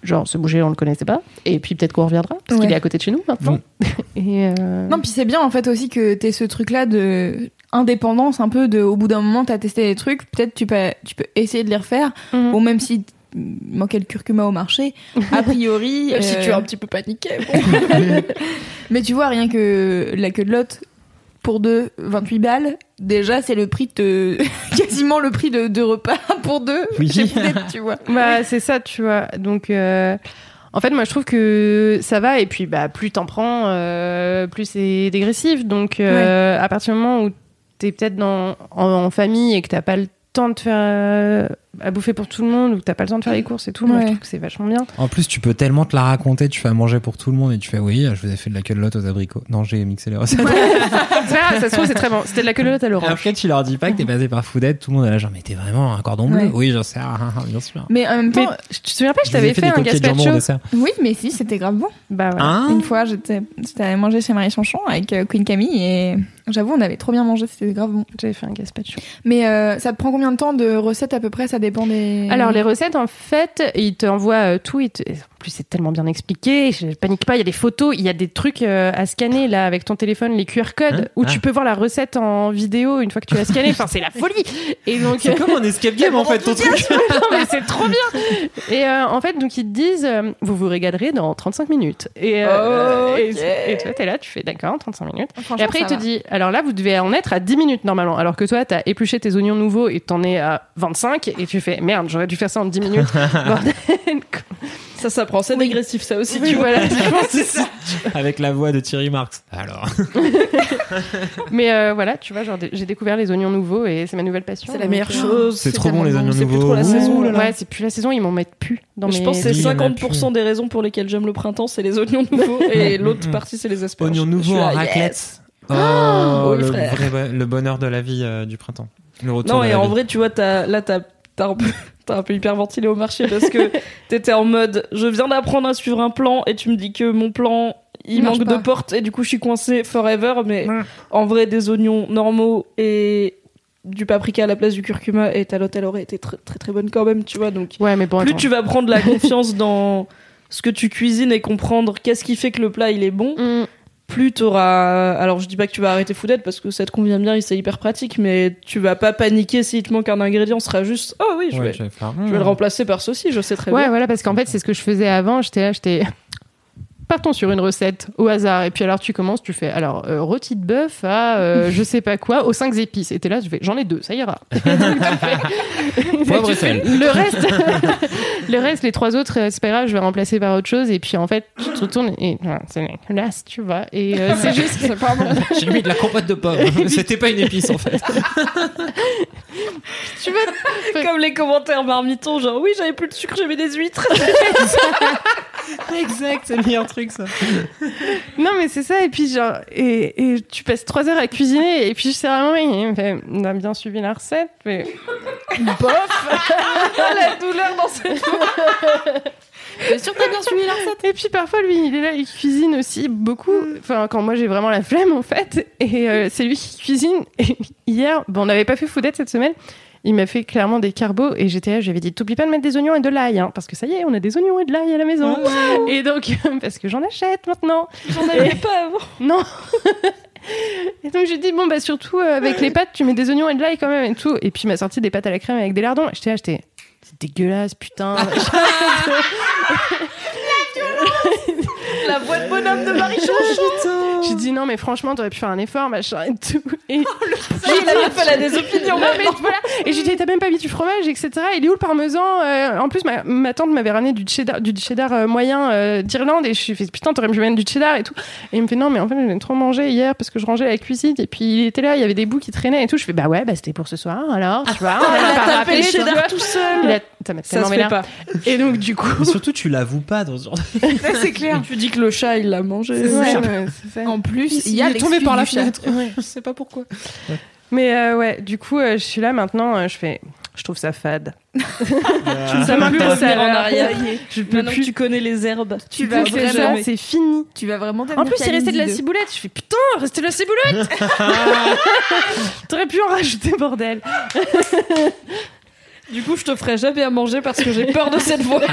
genre ce boucher on le connaissait pas et puis peut-être qu'on reviendra parce Ouais. qu'il est à côté de chez nous maintenant et euh, Non, puis c'est bien en fait aussi que t'aies ce truc-là de indépendance, un peu de. Au bout d'un moment, t'as testé des trucs, peut-être tu peux, tu peux essayer de les refaire. mhm. Bon, même si il manquait le curcuma au marché, a priori. Même si euh, tu es un petit peu paniqué. Mais tu vois, rien que la queue de lot pour deux, 28 balles, déjà c'est le prix de. quasiment le prix de deux repas pour deux Oui. tu vois. bah c'est ça tu vois donc euh, en fait moi je trouve que ça va et puis bah plus t'en prends euh, plus c'est dégressif donc euh, à partir du moment où t'es peut-être dans en, en famille et que t'as pas le temps de faire euh, à bouffer pour tout le monde ou que t'as pas le temps de faire les courses et tout moi je Ouais. trouve que c'est vachement bien En plus, tu peux tellement te la raconter, tu fais à manger pour tout le monde et tu fais oui, je vous ai fait de la queue aux abricots. Non, j'ai mixé les recettes. grave, ça se trouve c'est très bon c'était de la queue de lot à l'orange après, tu leur dis pas que t'es passé par Foodette, tout le monde est là, genre, mais t'es vraiment un cordon bleu? Ouais. Oui, j'en sais, bien sûr. Mais en même mais temps, tu te souviens pas je Je t'avais ai fait, des un gazpacho? dessert. oui, mais si, c'était grave bon. bah Hein? Une fois, j'étais j'étais allée manger chez Marie Chanchon avec euh, Queen Camille et j'avoue, on avait trop bien mangé, c'était grave bon. j'avais fait un gazpacho Mais euh, ça te prend combien de temps de recettes à peu près Ça dépend des. Alors les recettes en fait, ils t'envoient euh, tout. Ils te- En plus c'est tellement bien expliqué. Je panique pas. Il y a des photos, il y a des trucs euh, à scanner là avec ton téléphone, les QR codes Hein où Ah. tu peux voir la recette en vidéo une fois que tu l'as scanné. Enfin c'est la folie. Et donc C'est comme un escape game en fait, ton truc. non mais c'est trop bien. Et euh, en fait donc ils te disent euh, vous vous régalerez dans 35 minutes. Et, euh, Ok. et, et toi t'es là, tu fais d'accord 35 minutes. Et après, il te va. dit, alors là, vous devez en être à 10 minutes normalement. Alors que toi, t'as épluché tes oignons nouveaux et t'en es à 25 et tu fais, merde, j'aurais dû faire ça en 10 minutes. Ça, ça prend. C'est dégressif, ça aussi, Oui, tu vois. voilà, je ça. Avec la voix de Thierry Marx. Alors. Mais euh, voilà, tu vois, genre, j'ai découvert les oignons nouveaux et c'est ma nouvelle passion. C'est la meilleure euh, chose. C'est trop bon, les oignons C'est plus nouveaux. trop la Ouh saison. là là. Ouais, c'est plus la saison, ils m'en mettent plus dans Je mes... pense que c'est Oui, il y en a 50% des raisons pour lesquelles j'aime le printemps, c'est les oignons nouveaux, et l'autre partie, c'est les asperges. Oignons Je nouveaux en raclette. Oh, oui, le, vrai le bonheur de la vie euh, du printemps. Le retour Non, et en vie. vrai, tu vois, t'as, là, t'as, t'as un peu, t'as un peu hyperventilé au marché parce que t'étais en mode, je viens d'apprendre à suivre un plan et tu me dis que mon plan, il, manque pas. de porte et du coup, je suis coincée forever. Mais Ouais. en vrai, des oignons normaux et du paprika à la place du curcuma et ta elle aurait été très, très, très bonne quand même, tu vois. Donc, Ouais, mais bon, plus attends. tu vas prendre la confiance dans ce que tu cuisines et comprendre qu'est-ce qui fait que le plat, il est bon, Mm. Plus t'auras. Alors, je dis pas que tu vas arrêter Foodette parce que ça te convient bien et c'est hyper pratique, mais tu vas pas paniquer s'il te manque un ingrédient, ce sera juste, oh oui, je, Ouais, vais, je vais faire. je vais le remplacer par ceci, je sais très Ouais, bien. voilà, parce qu'en fait, c'est ce que je faisais avant. J'étais là, j'étais. Partons sur une recette au hasard. Et puis alors, tu commences, tu fais alors euh, rôti de bœuf à euh, je sais pas quoi, aux 5 épices. Et t'es là, je fais j'en ai deux, ça ira. Poivre et sel. Le reste, le reste, les trois autres, euh, c'est pas grave, je vais remplacer par autre chose. Et puis en fait, tu te retournes et c'est dégueulasse, tu vois. Et euh, c'est juste, c'est pas bon. J'ai mis de la compote de pommes. C'était pas une épice en fait. Tu veux Comme les commentaires marmitons, genre oui, j'avais plus de sucre, j'avais des huîtres. exact, c'est le meilleur truc ça. Non, mais c'est ça. Et puis, genre, et, et tu passes trois heures à cuisiner. Et puis, je sais vraiment, il me fait, on a bien suivi la recette, mais bof. la douleur dans cette Bien sûr, t'as bien suivi la recette. Et puis parfois, lui, il est là, il cuisine aussi beaucoup. Enfin, quand moi j'ai vraiment la flemme, en fait. Et euh, c'est lui qui cuisine. Et hier, bon, on n'avait pas fait foudette cette semaine. Il m'a fait clairement des carbos et j'étais là, j'avais dit, t'oublies pas de mettre des oignons et de l'ail, hein, parce que ça y est, on a des oignons et de l'ail à la maison. Et donc, parce que j'en achète maintenant. J'en avais pas avant. Non. et donc j'ai dit bon bah surtout euh, avec les pâtes tu mets des oignons et de l'ail quand même et tout. Et puis il m'a sorti des pâtes à la crème avec des lardons. J'étais là, j'étais c'est dégueulasse putain. La voix de bonhomme de Marie j'ai dit non mais franchement t'aurais pu faire un effort machin et tout. Et fait la des opinions. non, mais voilà. Et j'ai dit, t'as même pas mis du fromage, etc. Il est où le parmesan Euh, En plus, ma, ma tante m'avait ramené du cheddar, du cheddar euh, moyen euh, d'Irlande et je suis fait, putain, t'aurais pu mettre du cheddar et tout. Et il me fait, non, mais en fait, j'ai trop mangé hier parce que je rangeais la cuisine et puis il était là, il y avait des bouts qui traînaient et tout. Je fais, bah ouais, bah c'était pour ce soir, alors, tu vois. On Il va a pas tapé le cheddar tout seul. Il a- ça m'a Ça tellement se fait pas. Et donc, du coup. Mais surtout, tu l'avoues pas dans ce genre de... c'est clair. Tu dis que le chat, il l'a mangé. Ouais, ça. En plus, il y a est tombé par la fenêtre. Ouais. Je sais pas pourquoi. Mais euh, ouais, du coup, euh, je suis là maintenant, euh, je fais. Je trouve ça fade. Ça Ça m'a plus revenir en ça. arrière. Je peux que plus. tu connais les herbes. Tu vas que ça, vraiment, c'est fini. tu vas vraiment En plus, il restait de la ciboulette. Je fais putain, restait de la ciboulette. T'aurais pu en rajouter, bordel. Du coup, je te ferai jamais à manger parce que j'ai peur de cette voix.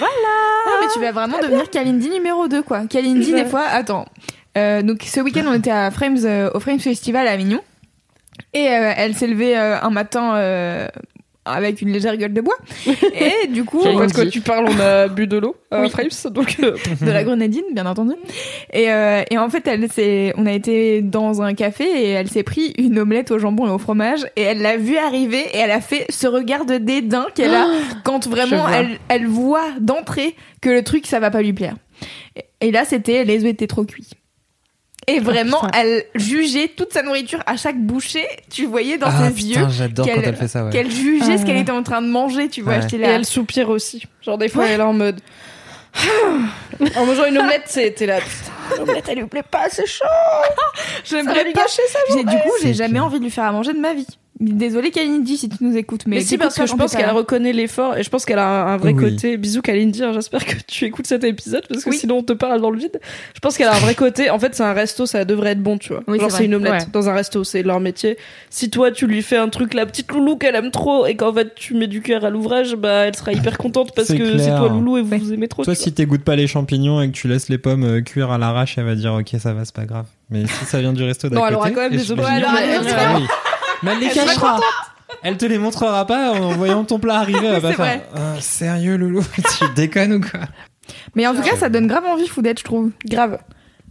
Non, mais tu vas vraiment devenir Kalindi numéro 2, quoi. Kalindi, des fois, attends. Euh, donc, ce week-end, on était à Frames, euh, au Frames Festival à Avignon. Et euh, elle s'est levée euh, un matin euh, avec une légère gueule de bois. Et du coup, quoi dit. tu parles, on a bu de l'eau Oui. Frames, donc euh, de la grenadine, bien entendu. Et, euh, et en fait, elle s'est, on a été dans un café et elle s'est pris une omelette au jambon et au fromage et elle l'a vu arriver et elle a fait ce regard de dédain qu'elle a quand vraiment elle, elle voit d'entrée que le truc ça va pas lui plaire. Et, et là, c'était les œufs étaient trop cuits. Et vraiment, putain. elle jugeait toute sa nourriture à chaque bouchée. Tu voyais dans Ah ses putain, yeux j'adore quand qu'elle- elle fait ça, ouais. qu'elle jugeait ce Ah. qu'elle était en train de manger. Tu vois, Ouais. Et elle soupire aussi. Genre des fois elle est là en mode. en mangeant une omelette, c'était là. L'omelette elle lui plaît pas, c'est chaud. J'aimerais pas. J'ai- Du coup, j'ai jamais envie de lui faire à manger de ma vie. Désolée Kalindi si tu nous écoutes, mais, Mais, si parce que je pense qu'elle reconnaît l'effort et je pense qu'elle a un, vrai Oui. côté. Bisous Kalindi, hein, j'espère que tu écoutes cet épisode parce que Oui. sinon on te parle dans le vide. Je pense qu'elle a un vrai côté. En fait, c'est un resto, ça devrait être bon, tu vois. Oui, Genre c'est une omelette Ouais. dans un resto, c'est leur métier. Si toi tu lui fais un truc, la petite loulou qu'elle aime trop et qu'en fait tu mets du cœur à l'ouvrage, bah elle sera hyper contente parce que c'est toi loulou et vous vous aimez trop. Toi, si t'égoutes pas les champignons et que tu laisses les pommes euh, cuire à l'arrache, elle va dire ok, ça va, c'est pas grave. Mais si ça vient du resto d'à Non, côté. elle aura quand même des mais elle Ah les cachera. Elle te les montrera pas en voyant ton plat arriver. Elle va faire. Ah, sérieux, Loulou Tu déconnes ou quoi? Mais en tout cas, ça donne grave envie foudette, je trouve. Grave.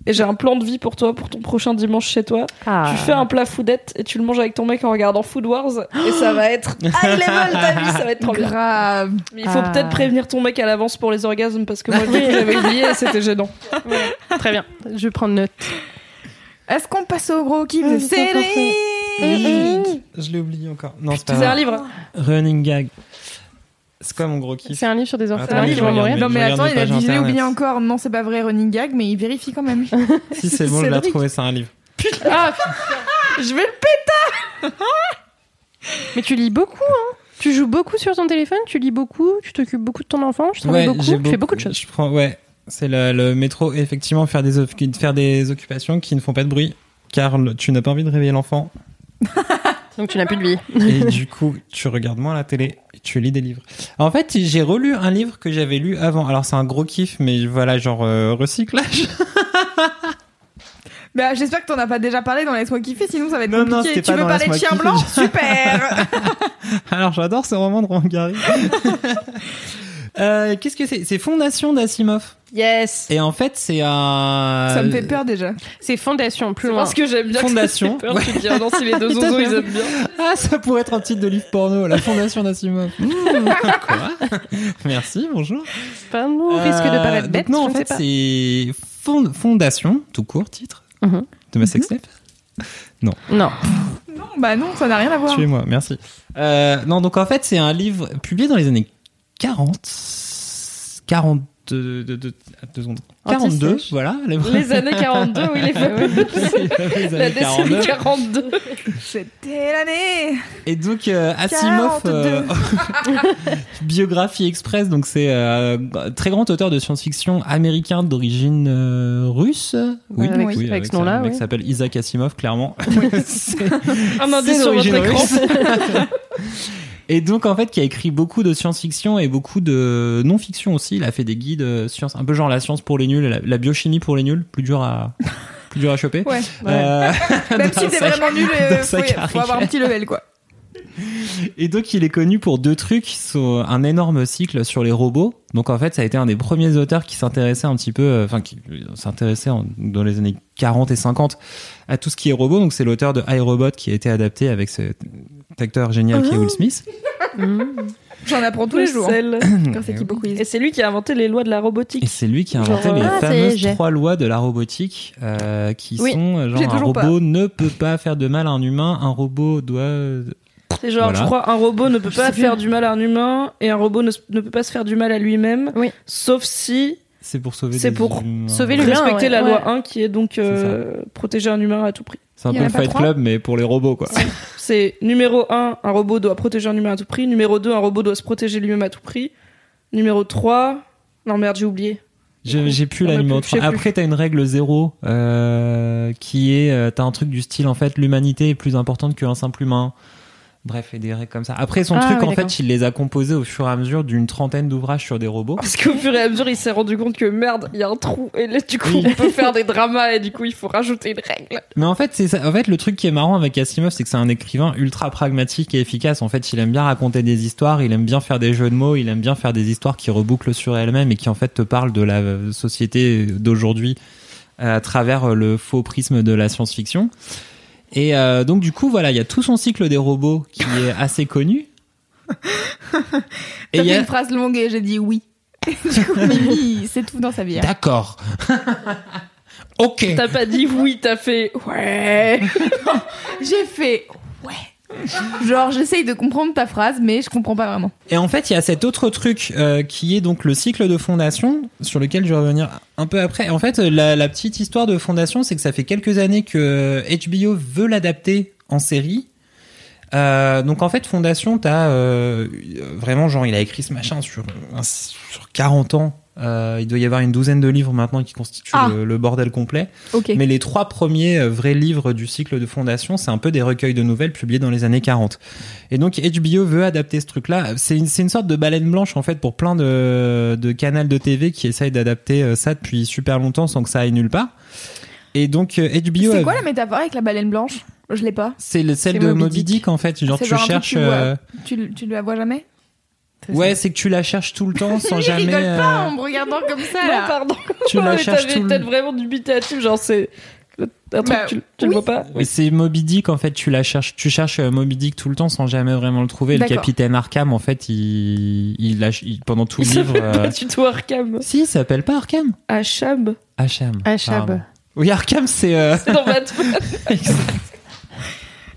Et j'ai un plan de vie pour toi, pour ton prochain dimanche chez toi. Ah. Tu fais un plat foodette et tu le manges avec ton mec en regardant Food Wars. Et ça va être high level ta vie, ça va être trop bien. Grave. Mais il faut Ah. peut-être prévenir ton mec à l'avance pour les orgasmes parce que moi coup, j'avais oublié et c'était gênant. Très bien. Je vais prendre note. Est-ce qu'on passe au gros kiff de Je l'ai oublié encore. Non, c'est un livre. Running gag. C'est quoi mon gros kiff C'est un livre sur des orphelins qui vont mourir. Non mais attends, il a dit je l'ai oublié encore. Non, c'est pas vrai, running gag, mais il vérifie quand même. Si c'est bon, je l'ai retrouvé, c'est un livre. Ah, Je vais le mais tu lis beaucoup, hein. Tu joues beaucoup sur ton téléphone, tu lis beaucoup, tu t'occupes beaucoup de ton enfant, je travaille beaucoup, j'ai tu fais beaucoup de choses. Je prends, ouais, c'est le, le métro. Effectivement, faire des, faire des occupations qui ne font pas de bruit, car le- tu n'as pas envie de réveiller l'enfant? Donc tu n'as plus de vie. Et du coup, tu regardes moins la télé et tu lis des livres. En fait, j'ai relu un livre que j'avais lu avant. Alors, c'est un gros kiff, mais voilà, genre euh, recyclage. Bah, j'espère que t'en as pas déjà parlé dans Laisse-moi kiffer, sinon ça va être Non, compliqué. tu pas veux parler de chien blanc? Super Alors, j'adore ce roman de Roland Gary. Euh, Qu'est-ce que c'est? C'est Fondation d'Asimov. Yes. Et en fait, c'est un. Ça me fait peur déjà. C'est fondation, plus loin. parce que j'aime bien. Fondation. Que ça fait peur, tu te dis, ah non, si les deux zozos ils aiment bien. Ah, ça pourrait être un titre de livre porno, la Fondation d'Asimov. Mmh, quoi Merci, bonjour. Pas nous, risque de Euh, paraître donc bête, Non, je en fait, c'est fond- Fondation, tout court, titre, Mhm. de ma sextape. Non. Non, bah non, ça n'a rien à voir. Tuez-moi, merci. Euh, non, donc en fait, c'est un livre publié dans les années 40, 40, de, de, de- deux secondes. Anti-sèche. 42, voilà. Les années 42, oui, les fameux. Les années décennie 42. 42. C'était l'année Et donc euh, Asimov, euh, biographie express, donc c'est euh, très grand auteur de science-fiction américain d'origine euh, russe. Oui, Ouais, avec- avec ce nom-là, Un mec oui. s'appelle Isaac Asimov, clairement. C'est- Un indice c'est sur votre écran. Et donc en fait, qui a écrit beaucoup de science-fiction et beaucoup de non-fiction aussi. Il a fait des guides euh, science, un peu genre la science pour les nuls, la, la biochimie pour les nuls, plus dur à plus dur à choper. Ouais. Euh, Même dans si t'es sa- vraiment nul, euh, faut, avoir un petit level quoi. Et donc il est connu pour deux trucs, un énorme cycle sur les robots. Donc en fait, ça a été un des premiers auteurs qui s'intéressait un petit peu, euh, enfin qui s'intéressait dans les années 40 et 50 à tout ce qui est robot. Donc c'est l'auteur de iRobot qui a été adapté avec cet acteur génial qui est Will Smith. J'en apprends tous les jours. hein, Celle. Quand c'est Kibo Quiz. Et c'est lui qui a inventé les lois de la Et robotique. c'est lui qui a inventé Genre, les ah, fameuses trois lois de la robotique euh, qui Oui, sont euh, genre un robot ne peut pas faire de mal à un humain, un robot doit C'est genre, Voilà. je crois, un robot ne peut Je pas faire plus. du mal à un humain et un robot ne, ne peut pas se faire du mal à lui-même. Oui. Sauf si c'est pour sauver C'est pour humains. sauver l'humain, respecter ouais. la Ouais. loi 1 qui est donc euh, protéger un humain à tout prix. C'est un peu le Fight Club mais pour les robots quoi. C'est numéro 1, un robot doit protéger un humain à tout prix. Numéro 2, un robot doit se protéger lui-même à tout prix. Numéro 3, non merde, j'ai oublié. J'ai plus la numéro plus, je sais 3. plus. Après, t'as une règle zéro euh, qui est, euh, t'as un truc du style en fait, l'humanité est plus importante qu'un simple humain. Bref, et des règles comme ça. Après, son Ah, truc, oui, en fait, il les a composés au fur et à mesure d'une trentaine d'ouvrages sur des robots. Parce qu'au fur et à mesure, il s'est rendu compte que merde, il y a un trou. Et là, du coup, Oui. on peut faire des dramas et du coup, il faut rajouter une règle. Mais en fait, c'est ça. En fait, le truc qui est marrant avec Asimov, c'est que c'est un écrivain ultra pragmatique et efficace. En fait, il aime bien raconter des histoires, il aime bien faire des jeux de mots, il aime bien faire des histoires qui rebouclent sur elles-mêmes et qui en fait te parlent de la euh, société d'aujourd'hui euh, à travers le faux prisme de la science-fiction. Et euh, donc du coup, voilà, il y a tout son cycle des robots qui est assez connu. Et T'as il y fait a... une phrase longue et j'ai dit oui. du coup, Mimi, c'est tout dans sa vie. D'accord. ok. T'as pas dit oui, t'as fait ouais. J'ai fait ouais. Genre, j'essaye de comprendre ta phrase, mais je comprends pas vraiment. Et en fait, il y a cet autre truc euh, qui est donc le cycle de fondation, sur lequel je vais revenir un peu après. En fait, la, petite histoire de fondation, c'est que ça fait quelques années que HBO veut l'adapter en série. Euh, donc en fait, Fondation, t'as euh, vraiment genre, il a écrit ce machin sur, sur 40 ans. Euh, il doit y avoir une douzaine de livres maintenant qui constituent Ah. le, le bordel complet. Mais les trois premiers euh, vrais livres du cycle de fondation, c'est un peu des recueils de nouvelles publiés dans les années 40. Et donc HBO veut adapter ce truc-là. C'est une, sorte de baleine blanche en fait pour plein de, de canaux de TV qui essayent d'adapter euh, ça depuis super longtemps sans que ça aille nulle part. Et donc HBO, C'est quoi la métaphore avec la baleine blanche? Je l'ai pas. c'est le- celle de Moby Dick. Dick en fait. Genre tu genre cherches. tu euh, Tu, tu la vois jamais? Ouais, c'est que tu la cherches tout le temps sans Il jamais. rigole pas euh, en me regardant comme ça Non, là. pardon. tu la mais cherches tout le peut-être vraiment dubitatif, genre c'est un truc, Bah, tu, tu le oui. vois pas Oui, c'est Moby Dick en fait. Tu la cherches, tu cherches euh, Moby Dick tout le temps sans jamais vraiment le trouver. Le D'accord. capitaine Arkham en fait, il, il lâche il- pendant tout le Il livre. s'appelle euh, pas du tout Arkham. Si, il s'appelle pas Arkham. Achab. Hacham. Achab. pardon. Oui, Arkham, c'est. euh, C'est dans Batman.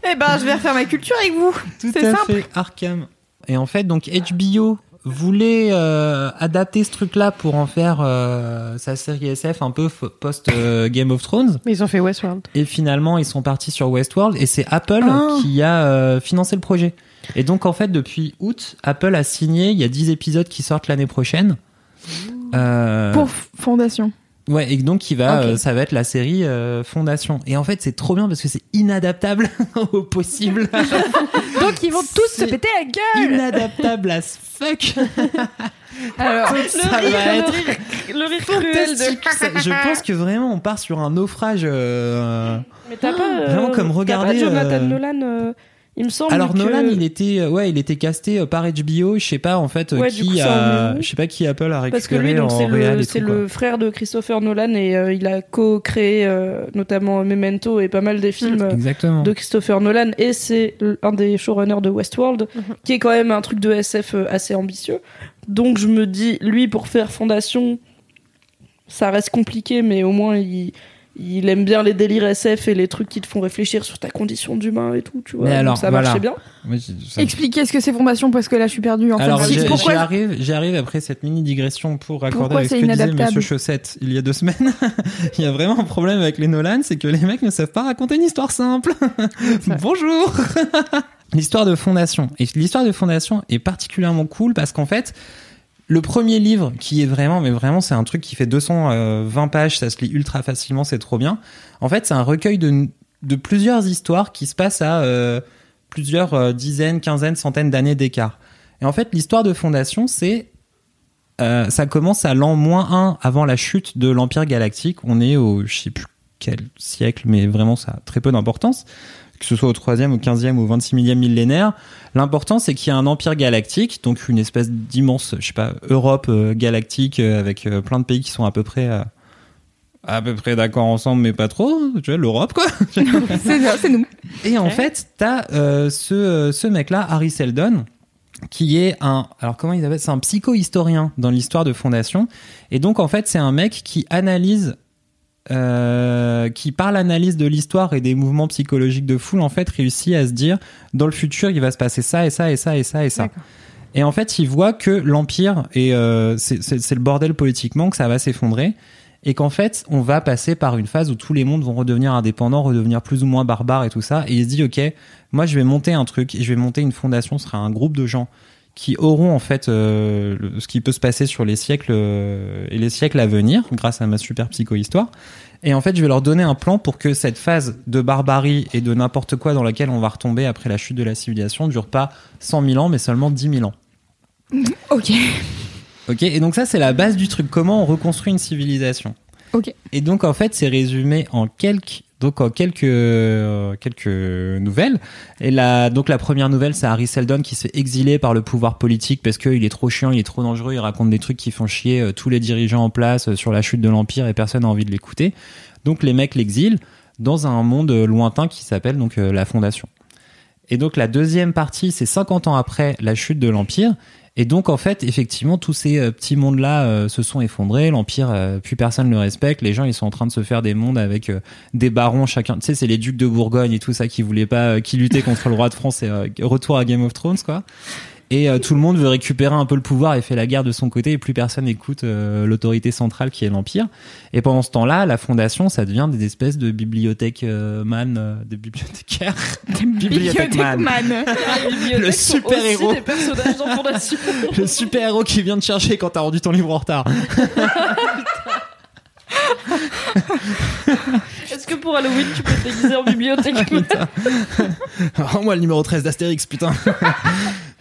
Eh ben, je vais refaire ma culture avec vous. Tout C'est à simple. fait, Arkham. Et en fait, donc HBO voulait euh, adapter ce truc-là pour en faire euh, sa série SF un peu post euh, Game of Thrones. Mais ils ont fait Westworld. Et finalement, ils sont partis sur Westworld et c'est Apple Ah. qui a financé le projet. Et donc, en fait, depuis août, Apple a signé. Il y a 10 épisodes qui sortent l'année prochaine. Pour Fondation. Ouais, et donc il va, euh, ça va être la série euh, Fondation. Et en fait, c'est trop bien parce que c'est inadaptable au possible. Donc, ils vont tous se péter la gueule. inadaptable as fuck. Alors, ça rire, va le être rire, le rire cruel de. je pense que vraiment on part sur un naufrage. euh, Mais t'as pas. Vraiment comme regarder, Jonathan euh, Nolan, euh, il me semble. Alors que- Nolan, il était, euh, ouais, il était casté euh, par HBO. Je sais pas en fait euh, Ouais, qui coup, a, je sais pas qui Apple a récupéré Parce que lui, donc, c'est le, c'est le frère de Christopher Nolan et euh, il a co-créé euh, notamment Memento et pas mal des films quoi. euh, Exactement. de Christopher Nolan et c'est un des showrunners de Westworld Mhm. qui est quand même un truc de SF assez ambitieux. Donc je me dis, lui pour faire Fondation, ça reste compliqué mais au moins il, il aime bien les délires SF et les trucs qui te font réfléchir sur ta condition d'humain et tout, tu vois. Mais Donc alors, ça voilà. marchait bien. Ça- Expliquez ce que c'est Fondation parce que là je suis perdue en Alors, fait. j'y Pourquoi j'y arrive, j'y arrive après cette mini digression pour raccorder Pourquoi avec ce c'est que disait Monsieur Chaussette il y a deux semaines. il y a vraiment un problème avec les Nolan, c'est que les mecs ne savent pas raconter une histoire simple. Bonjour. l'histoire de Fondation. Et l'histoire de Fondation est particulièrement cool parce qu'en fait, le premier livre qui est vraiment, mais vraiment, c'est un truc qui fait 220 pages, ça se lit ultra facilement, c'est trop bien. En fait, c'est un recueil de, plusieurs histoires qui se passent à euh, plusieurs euh, dizaines, quinzaines, centaines d'années d'écart. Et en fait, l'histoire de Fondation, c'est euh, ça commence à l'an moins 1 avant la chute de l'Empire galactique. On est au, je sais plus quel siècle, mais vraiment ça a très peu d'importance. Que ce soit au 3e, au 15e ou au 26 millième millénaire. L'important, c'est qu'il y a un empire galactique, donc une espèce d'immense, je sais pas, Europe euh, galactique euh, avec euh, plein de pays qui sont à peu près à peu près d'accord ensemble, mais pas trop. Tu vois, l'Europe, quoi. C'est ça, c'est nous. Et en fait, t'as euh, ce, ce mec-là, Harry Seldon, qui est un, alors comment il appelle, c'est un psycho-historien dans l'histoire de Fondation. Et donc en fait, c'est un mec qui analyse, euh, qui par l'analyse de l'histoire et des mouvements psychologiques de foule, en fait, réussit à se dire, dans le futur, il va se passer ça et ça et ça et ça et ça. Et en fait, il voit que l'empire et euh, c'est le bordel politiquement, que ça va s'effondrer. Et qu'en fait, on va passer par une phase où tous les mondes vont redevenir indépendants, redevenir plus ou moins barbares et tout ça. Et il se dit, ok, moi je vais monter un truc, et je vais monter une fondation, ce sera un groupe de gens qui auront en fait euh, le- ce qui peut se passer sur les siècles euh, et les siècles à venir, grâce à ma super psycho-histoire. Et en fait, je vais leur donner un plan pour que cette phase de barbarie et de n'importe quoi dans laquelle on va retomber après la chute de la civilisation dure pas 100 000 ans, mais seulement 10 000 ans. Ok. Ok, et donc ça c'est la base du truc. Comment on reconstruit une civilisation? Ok. Et donc en fait c'est résumé en quelques donc en quelques euh, quelques nouvelles. Et la donc la première nouvelle c'est Harry Seldon qui se fait exiler par le pouvoir politique parce qu'il est trop chiant, il est trop dangereux, il raconte des trucs qui font chier euh, tous les dirigeants en place euh, sur la chute de l'empire et personne n'a envie de l'écouter. Donc les mecs l'exilent dans un monde euh, lointain qui s'appelle donc euh, la Fondation. Et donc la deuxième partie, c'est 50 ans après la chute de l'Empire. Et donc en fait, effectivement, tous ces euh, petits mondes-là euh, se sont effondrés. L'Empire, euh, plus personne ne le respecte. Les gens, ils sont en train de se faire des mondes avec des barons chacun. Tu sais, c'est les ducs de Bourgogne et tout ça qui voulaient pas, qui luttaient contre le roi de France et retour à Game of Thrones, quoi. Et euh, tout le monde veut récupérer un peu le pouvoir et fait la guerre de son côté et plus personne n'écoute euh, l'autorité centrale qui est l'Empire. Et pendant ce temps-là, la fondation, ça devient des espèces de bibliothèques euh, man, euh, des bibliothécaires. Bibliothèque man. man. Le super-héros. Aussi des personnages dans Fondation. Le super-héros qui vient te chercher quand t'as rendu ton livre en retard. Est-ce que pour Halloween, tu peux te déguiser en bibliothèque Oh, moi, le numéro 13 d'Astérix, putain.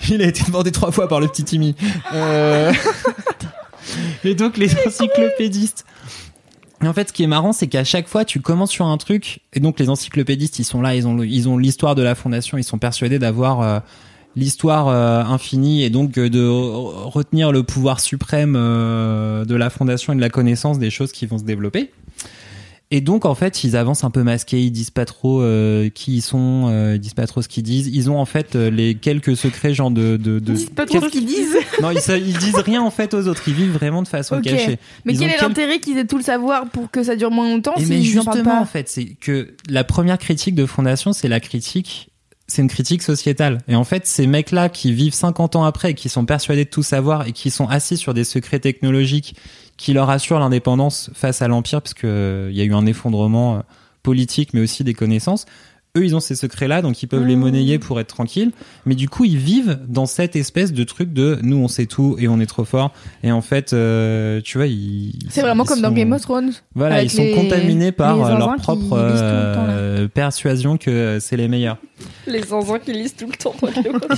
Il a été demandé trois fois par le petit Timmy. Euh, Et donc, les encyclopédistes. Et en fait, ce qui est marrant, c'est qu'à chaque fois, tu commences sur un truc, et donc les encyclopédistes, ils sont là, ils ont, ils ont l'histoire de la fondation, ils sont persuadés d'avoir euh, l'histoire euh, infinie, et donc de re- retenir le pouvoir suprême de la fondation et de la connaissance des choses qui vont se développer. Et donc, en fait, ils avancent un peu masqués, ils disent pas trop euh, qui ils sont, euh, ils disent pas trop ce qu'ils disent. Ils ont en fait euh, les quelques secrets, genre de. de, de Ils disent pas trop ce qu'ils disent. Non, ils, ils disent rien en fait aux autres. Ils vivent vraiment de façon cachée. Mais Ils quel est quel- l'intérêt qu'ils aient tout le savoir pour que ça dure moins longtemps Et si mais ils en justement, pas en fait, c'est que la première critique de Fondation, c'est la critique, c'est une critique sociétale. Et en fait, ces mecs-là qui vivent 50 ans après, et qui sont persuadés de tout savoir et qui sont assis sur des secrets technologiques qui leur assurent l'indépendance face à l'Empire, parce que euh, y a eu un effondrement euh, politique, mais aussi des connaissances. Eux, ils ont ces secrets-là, donc ils peuvent les monnayer pour être tranquilles. Mais du coup, ils vivent dans cette espèce de truc de nous, on sait tout et on est trop fort. Et en fait, euh, tu vois, ils. C'est vraiment ils comme dans Game of Thrones. voilà, ils sont les- contaminés par euh, leur propre le temps, là. euh, persuasion que euh, c'est les meilleurs. Les zinzins qui lisent tout le temps dans Game of Thrones.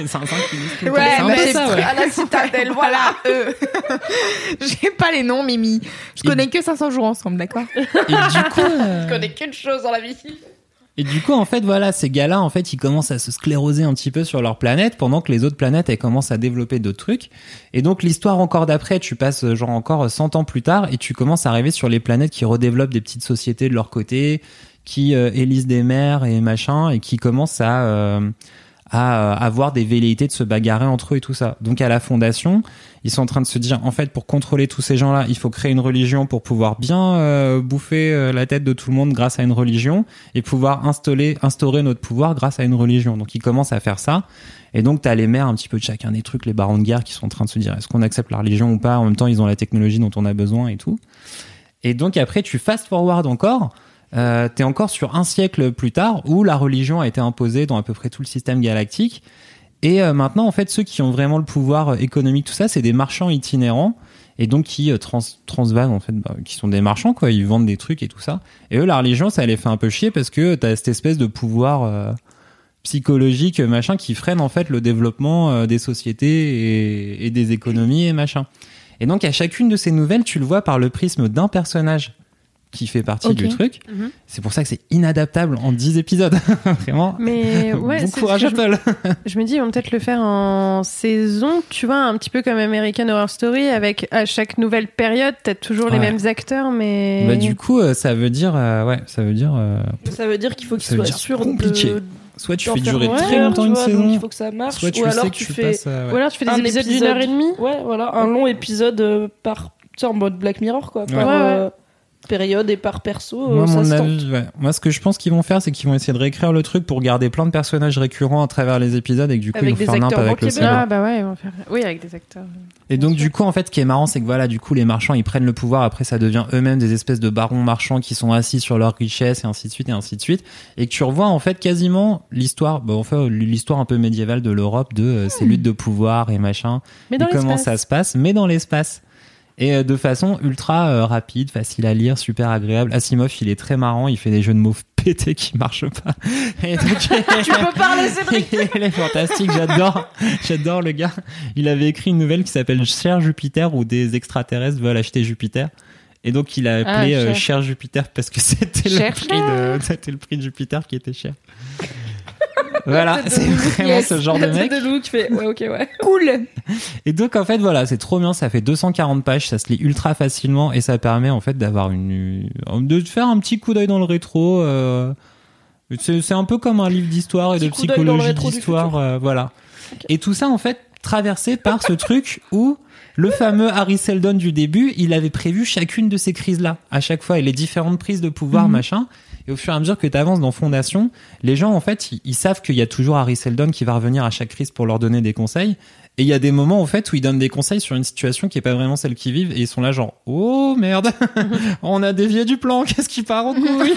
les zinzins qui lisent tout le temps. Ouais, peu c'est ça, ouais. à la citadelle, voilà, eux. J'ai pas les noms, Mimi. Je Et- connais que 500 jours ensemble, d'accord? Et du coup, euh, Je connais qu'une chose dans la vie. Et du coup, en fait, voilà, ces gars-là, en fait, ils commencent à se scléroser un petit peu sur leur planète pendant que les autres planètes, elles commencent à développer d'autres trucs. Et donc, l'histoire encore d'après, tu passes euh, genre encore 100 ans plus tard et tu commences à arriver sur les planètes qui redéveloppent des petites sociétés de leur côté, qui euh, élisent des maires et machin, et qui commencent à, euh, à euh, avoir des velléités de se bagarrer entre eux et tout ça. Donc à la fondation, ils sont en train de se dire en fait pour contrôler tous ces gens-là, il faut créer une religion pour pouvoir bien euh, bouffer euh, la tête de tout le monde grâce à une religion et pouvoir installer instaurer notre pouvoir grâce à une religion. Donc ils commencent à faire ça. Et donc t'as les maires un petit peu de chacun des trucs, les barons de guerre qui sont en train de se dire est-ce qu'on accepte la religion ou pas? En même temps, ils ont la technologie dont on a besoin et tout. Et donc après tu fast forward encore euh, t'es encore sur un siècle plus tard où la religion a été imposée dans à peu près tout le système galactique. Et euh, maintenant, en fait, ceux qui ont vraiment le pouvoir euh, économique, tout ça, c'est des marchands itinérants et donc qui euh, trans transvasent en fait, bah, qui sont des marchands quoi. Ils vendent des trucs et tout ça. Et eux, la religion, ça les fait un peu chier parce que t'as cette espèce de pouvoir psychologique machin qui freine en fait le développement des sociétés et, et des économies et machin. Et donc à chacune de ces nouvelles, tu le vois par le prisme d'un personnage qui fait partie du truc. Mhm. C'est pour ça que c'est inadaptable en 10 épisodes. Vraiment. Mais ouais, bon c'est courage ce que je- Apple. Je me dis, ils vont peut-être le faire en saison, tu vois, un petit peu comme American Horror Story, avec à chaque nouvelle période, peut-être toujours les mêmes acteurs, mais. Bah, du coup, euh, ça veut dire, euh, ouais, ça veut dire, euh, Ça veut dire qu'il faut qu'il Ça veut soit dire sûr compliqué. de. soit tu fais durer très longtemps une vois, saison, Il faut que ça marche. soit tu ou alors que tu tu fais. passes. ouais. Ou alors tu fais des un épisodes d'une heure et demie. Ouais, voilà, un long épisode euh, par. Tu sais, en mode Black Mirror, quoi. Par Ouais. Ouais, ouais. euh, période et par perso. euh, Moi, ça mon se tente. avis, ouais. Moi, ce que je pense qu'ils vont faire, c'est qu'ils vont essayer de réécrire le truc pour garder plein de personnages récurrents à travers les épisodes et que du coup, Avec ils vont faire n'importe acteurs avec le. Ah bah ouais, ils vont faire. Oui, avec des acteurs. Et donc, du coup, en fait, ce qui est marrant, c'est que voilà, du coup, les marchands, ils prennent le pouvoir. Après, ça devient eux-mêmes des espèces de barons marchands qui sont assis sur leur richesse et ainsi de suite et ainsi de suite. Et que tu revois, en fait, quasiment l'histoire, bah, enfin, l'histoire un peu médiévale de l'Europe de euh, ces luttes de pouvoir et machin. Mais dans et comment ça se passe, mais dans l'espace. Et euh, de façon ultra euh, rapide, facile à lire, super agréable. Asimov, il est très marrant, il fait des jeux de mots pétés qui marchent pas. Et donc, Tu peux parler, Cédric il est fantastique, j'adore, j'adore le gars. Il avait écrit une nouvelle qui s'appelle Cher Jupiter où des extraterrestres veulent acheter Jupiter. Et donc il a appelé Ah, euh, cher. Jupiter parce que c'était le prix de c'était le prix de Jupiter qui était cher. voilà, c'est vraiment Yes. ce genre de mec. De fait. Ouais, ok, ouais. Cool. Et donc en fait voilà, c'est trop bien, ça fait 240 pages, ça se lit ultra facilement et ça permet en fait d'avoir une de faire un petit coup d'œil dans le rétro. euh, c'est un peu comme un livre d'histoire et de psychologie d'histoire, euh, voilà. Et tout ça en fait traversé par ce truc où le fameux Harry Seldon du début, il avait prévu chacune de ces crises-là, à chaque fois, et les différentes prises de pouvoir, Mhm. machin. Et au fur et à mesure que tu avances dans Fondation, les gens, en fait, ils, ils savent qu'il y a toujours Harry Seldon qui va revenir à chaque crise pour leur donner des conseils. Et il y a des moments, en fait, où ils donnent des conseils sur une situation qui est pas vraiment celle qu'ils vivent, et ils sont là genre, oh merde, on a dévié du plan, qu'est-ce qui part en couille?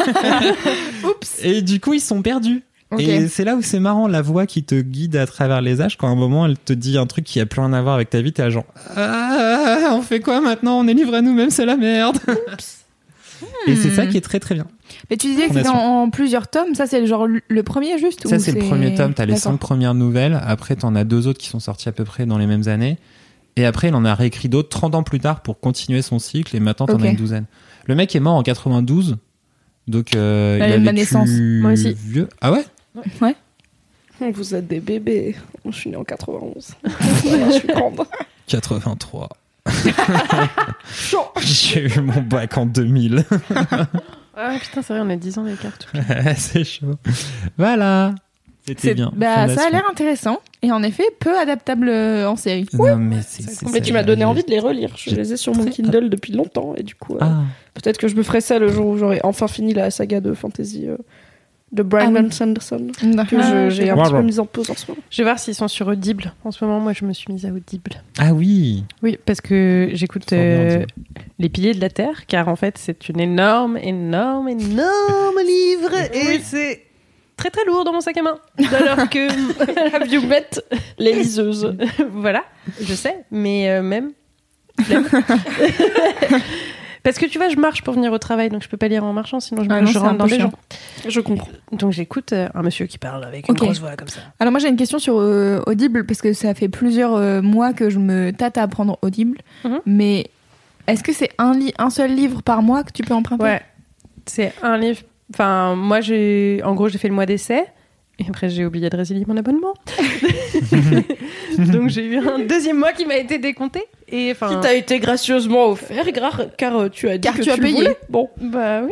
Oups. Et du coup, ils sont perdus. Et c'est là où c'est marrant, la voix qui te guide à travers les âges, quand à un moment elle te dit un truc qui a plus rien à voir avec ta vie, t'es là genre ah, on fait quoi maintenant On est livré à nous-mêmes, c'est la merde. Et c'est ça qui est très très bien. Mais tu disais que c'était en, en plusieurs tomes. Ça, c'est le genre le premier juste Ça c'est le premier tome, t'as les cinq premières nouvelles, après t'en as deux autres qui sont sortis à peu près dans les mêmes années, et après il en a réécrit d'autres 30 ans plus tard pour continuer son cycle, et maintenant t'en as une douzaine. Le mec est mort en 92, donc euh, il a ma vécu naissance. Moi aussi. vieux. Ah ouais? Vous êtes des bébés. Je suis née en 91. je suis grande. 83. J'ai eu mon bac en 2000. Ah putain, c'est vrai, on a 10 ans d'écart. c'est chaud. Voilà. C'était C'est- bien. Bah, ça a l'air intéressant et en effet peu adaptable euh, en série. Non, mais Mais tu m'as donné envie de les relire. Je les ai sur mon Kindle depuis longtemps et du coup, euh, Ah, peut-être que je me ferai ça le jour où j'aurai enfin fini la saga de fantasy euh, de Brian Ah oui. Sanderson que Ah, je- j'ai un petit peu mise en pause en ce moment. Je vais voir s'ils sont sur Audible. En ce moment, moi, je me suis mise à Audible. ah oui. Oui, parce que j'écoute euh. Les Piliers de la Terre, car en fait, c'est une énorme, énorme, énorme livre et c'est très très lourd dans mon sac à main. Alors que Have you met les liseuses? Voilà, je sais, mais euh, même. Parce que tu vois, je marche pour venir au travail, donc je peux pas lire en marchant, sinon je, Ah non, je rentre dans les gens. Je comprends. Donc j'écoute euh, un monsieur qui parle avec une grosse voix comme ça. Alors moi j'ai une question sur euh, Audible parce que ça fait plusieurs euh, mois que je me tâte à apprendre Audible. Mhm. Mais est-ce que c'est un, un seul livre par mois que tu peux emprunter? Ouais, c'est un livre. Enfin, moi, j'ai. En gros, j'ai fait le mois d'essai. Et après, j'ai oublié de résilier mon abonnement. Donc, j'ai eu un deuxième mois qui m'a été décompté. Et Qui enfin. t'a été gracieusement offert car, euh, tu as dit Car que tu as payé. voulais. Bon, Bah oui,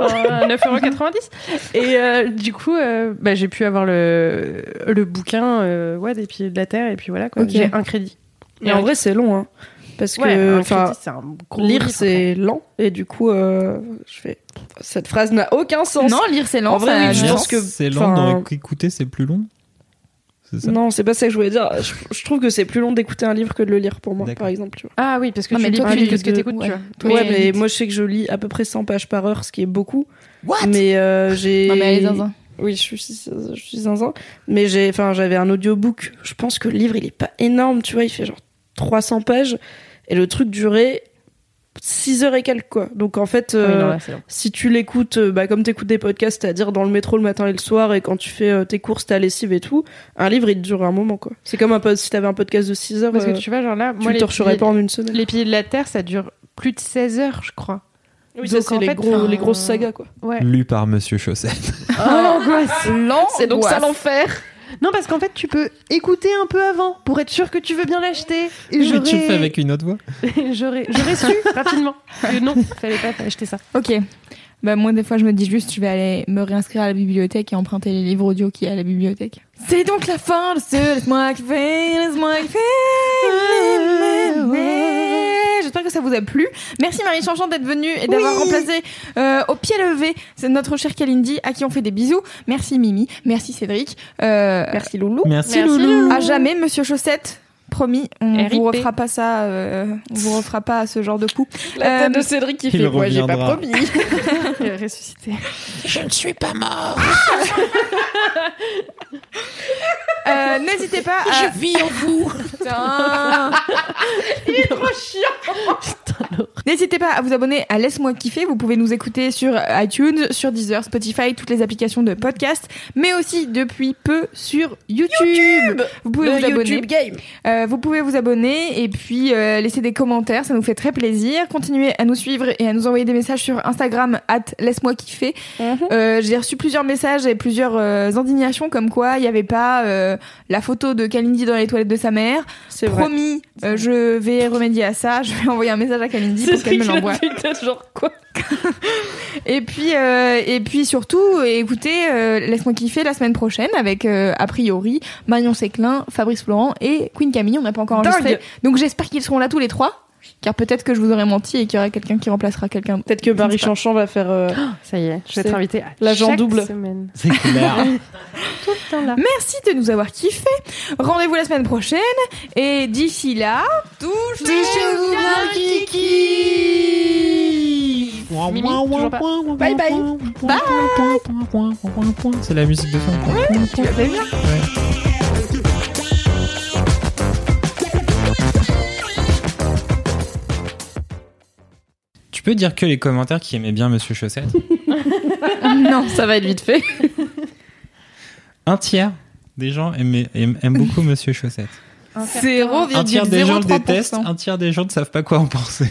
enfin, 9,90€. Et euh, du coup, euh, bah, j'ai pu avoir le, le bouquin euh, ouais, des pieds de la terre, et puis voilà, quoi. J'ai un crédit. Mais en vrai, c'est long, hein. Parce Ouais, que, enfin, lire, c'est lent. Et du coup, euh, je fais. Cette phrase n'a aucun sens. Non, lire c'est lent. En vrai, je pense que- c'est lent, écouter c'est plus long. C'est ça. Non, c'est pas ça que je voulais dire. Je, je trouve que c'est plus long d'écouter un livre que de le lire pour moi, par exemple. Tu vois. Ah oui, parce que Non, tu mais lis toi, plus vite que ce que t'écoutes, ouais. tu vois. Toi, ouais, mais moi, je sais que je lis à peu près 100 pages par heure, ce qui est beaucoup. Mais euh, j'ai. Non, mais allez, zinzin. Oui, je suis, je suis zinzin. Mais j'ai, enfin, j'avais un audiobook. Je pense que le livre, il est pas énorme, tu vois. Il fait genre 300 pages. Et le truc durait 6 heures et quelques, quoi. Donc, en fait, oui, euh, non, là, si tu l'écoutes, euh, bah, comme t'écoutes des podcasts, c'est-à-dire dans le métro le matin et le soir, et quand tu fais euh, tes courses, ta lessive et tout, un livre, il te dure un moment, quoi. C'est comme un pod- si t'avais un podcast de 6 heures, Parce euh, que tu vois, genre là, tu moi, le torcherais pas en une semaine. Les piliers de la terre, ça dure plus de 16 heures, je crois. Oui, Donc, ça, c'est les, fait, gros, les grosses sagas, quoi. Ouais. Lu par Monsieur Chaussette. Oh, l'angoisse Lent. C'est donc ça l'enfer. Non, parce qu'en fait, tu peux écouter un peu avant pour être sûr que tu veux bien l'acheter. Et Mais tu le fais avec une autre voix. j'aurais j'aurais su rapidement. que non, fallait pas acheter ça. Ok. Bah moi des fois je me dis juste je vais aller me réinscrire à la bibliothèque et emprunter les livres audio qu'il y a à la bibliothèque. C'est donc la fin de ce laisse-moi kiffer, laisse-moi kiffer. Vous a plu. Merci Marie Chanchant d'être venue et d'avoir remplacé euh, au pied levé c'est notre chère Kalindi à qui on fait des bisous. Merci Mimi, merci Cédric. Euh, Merci Loulou. Merci, Merci, Loulou. Loulou. à jamais Monsieur Chaussette. Promis, on RIP. vous refera pas ça, euh, on vous refera pas ce genre de coup. La tête Euh, de Cédric qui il fait Moi, j'ai pas promis. Euh, Ressuscité. Je ne suis pas mort. Euh, N'hésitez pas à... Je vis en vous. Putain. N'hésitez pas à vous abonner à Laisse-moi kiffer. Vous pouvez nous écouter sur iTunes, sur Deezer, Spotify, toutes les applications de podcast, mais aussi depuis peu sur YouTube. vous pouvez Le vous abonner. YouTube Game. Euh, vous pouvez vous abonner et puis euh, laisser des commentaires, ça nous fait très plaisir. Continuez à nous suivre et à nous envoyer des messages sur Instagram at laisse-moi kiffer. Euh, J'ai reçu plusieurs messages et plusieurs indignations comme quoi il n'y avait pas la photo de Kalindi dans les toilettes de sa mère. Promis, je vais remédier à ça. Je vais envoyer un message à Kalindi pour qu'elle me l'envoie. genre quoi Et puis, euh, et puis surtout, écoutez, euh, laisse-moi kiffer la semaine prochaine avec euh, a priori Marion Séclin, Fabrice Florent et Queen Camille. On n'a pas encore enregistré, Dingue. donc j'espère qu'ils seront là tous les trois. Car peut-être que je vous aurais menti et qu'il y aura quelqu'un qui remplacera quelqu'un. Peut-être que pas. Chanchant va faire. euh, Ça y est, je vais être invitée à l'agent chaque double. semaine. C'est clair. Tout le temps là. Merci de nous avoir kiffé. Rendez-vous la semaine prochaine et d'ici là, touchez-vous bien, Kiki. Mimi, pas. Bye bye. C'est la musique de fin. Tu l'as fait bien. Tu peux dire que les commentaires qui aimaient bien Monsieur Chaussette Non. Ça va être vite fait. Un tiers des gens aimaient- aiment, aiment beaucoup Monsieur Chaussette. Zéro Un tiers des gens le 0,03%. détestent, un tiers des gens ne savent pas quoi en penser.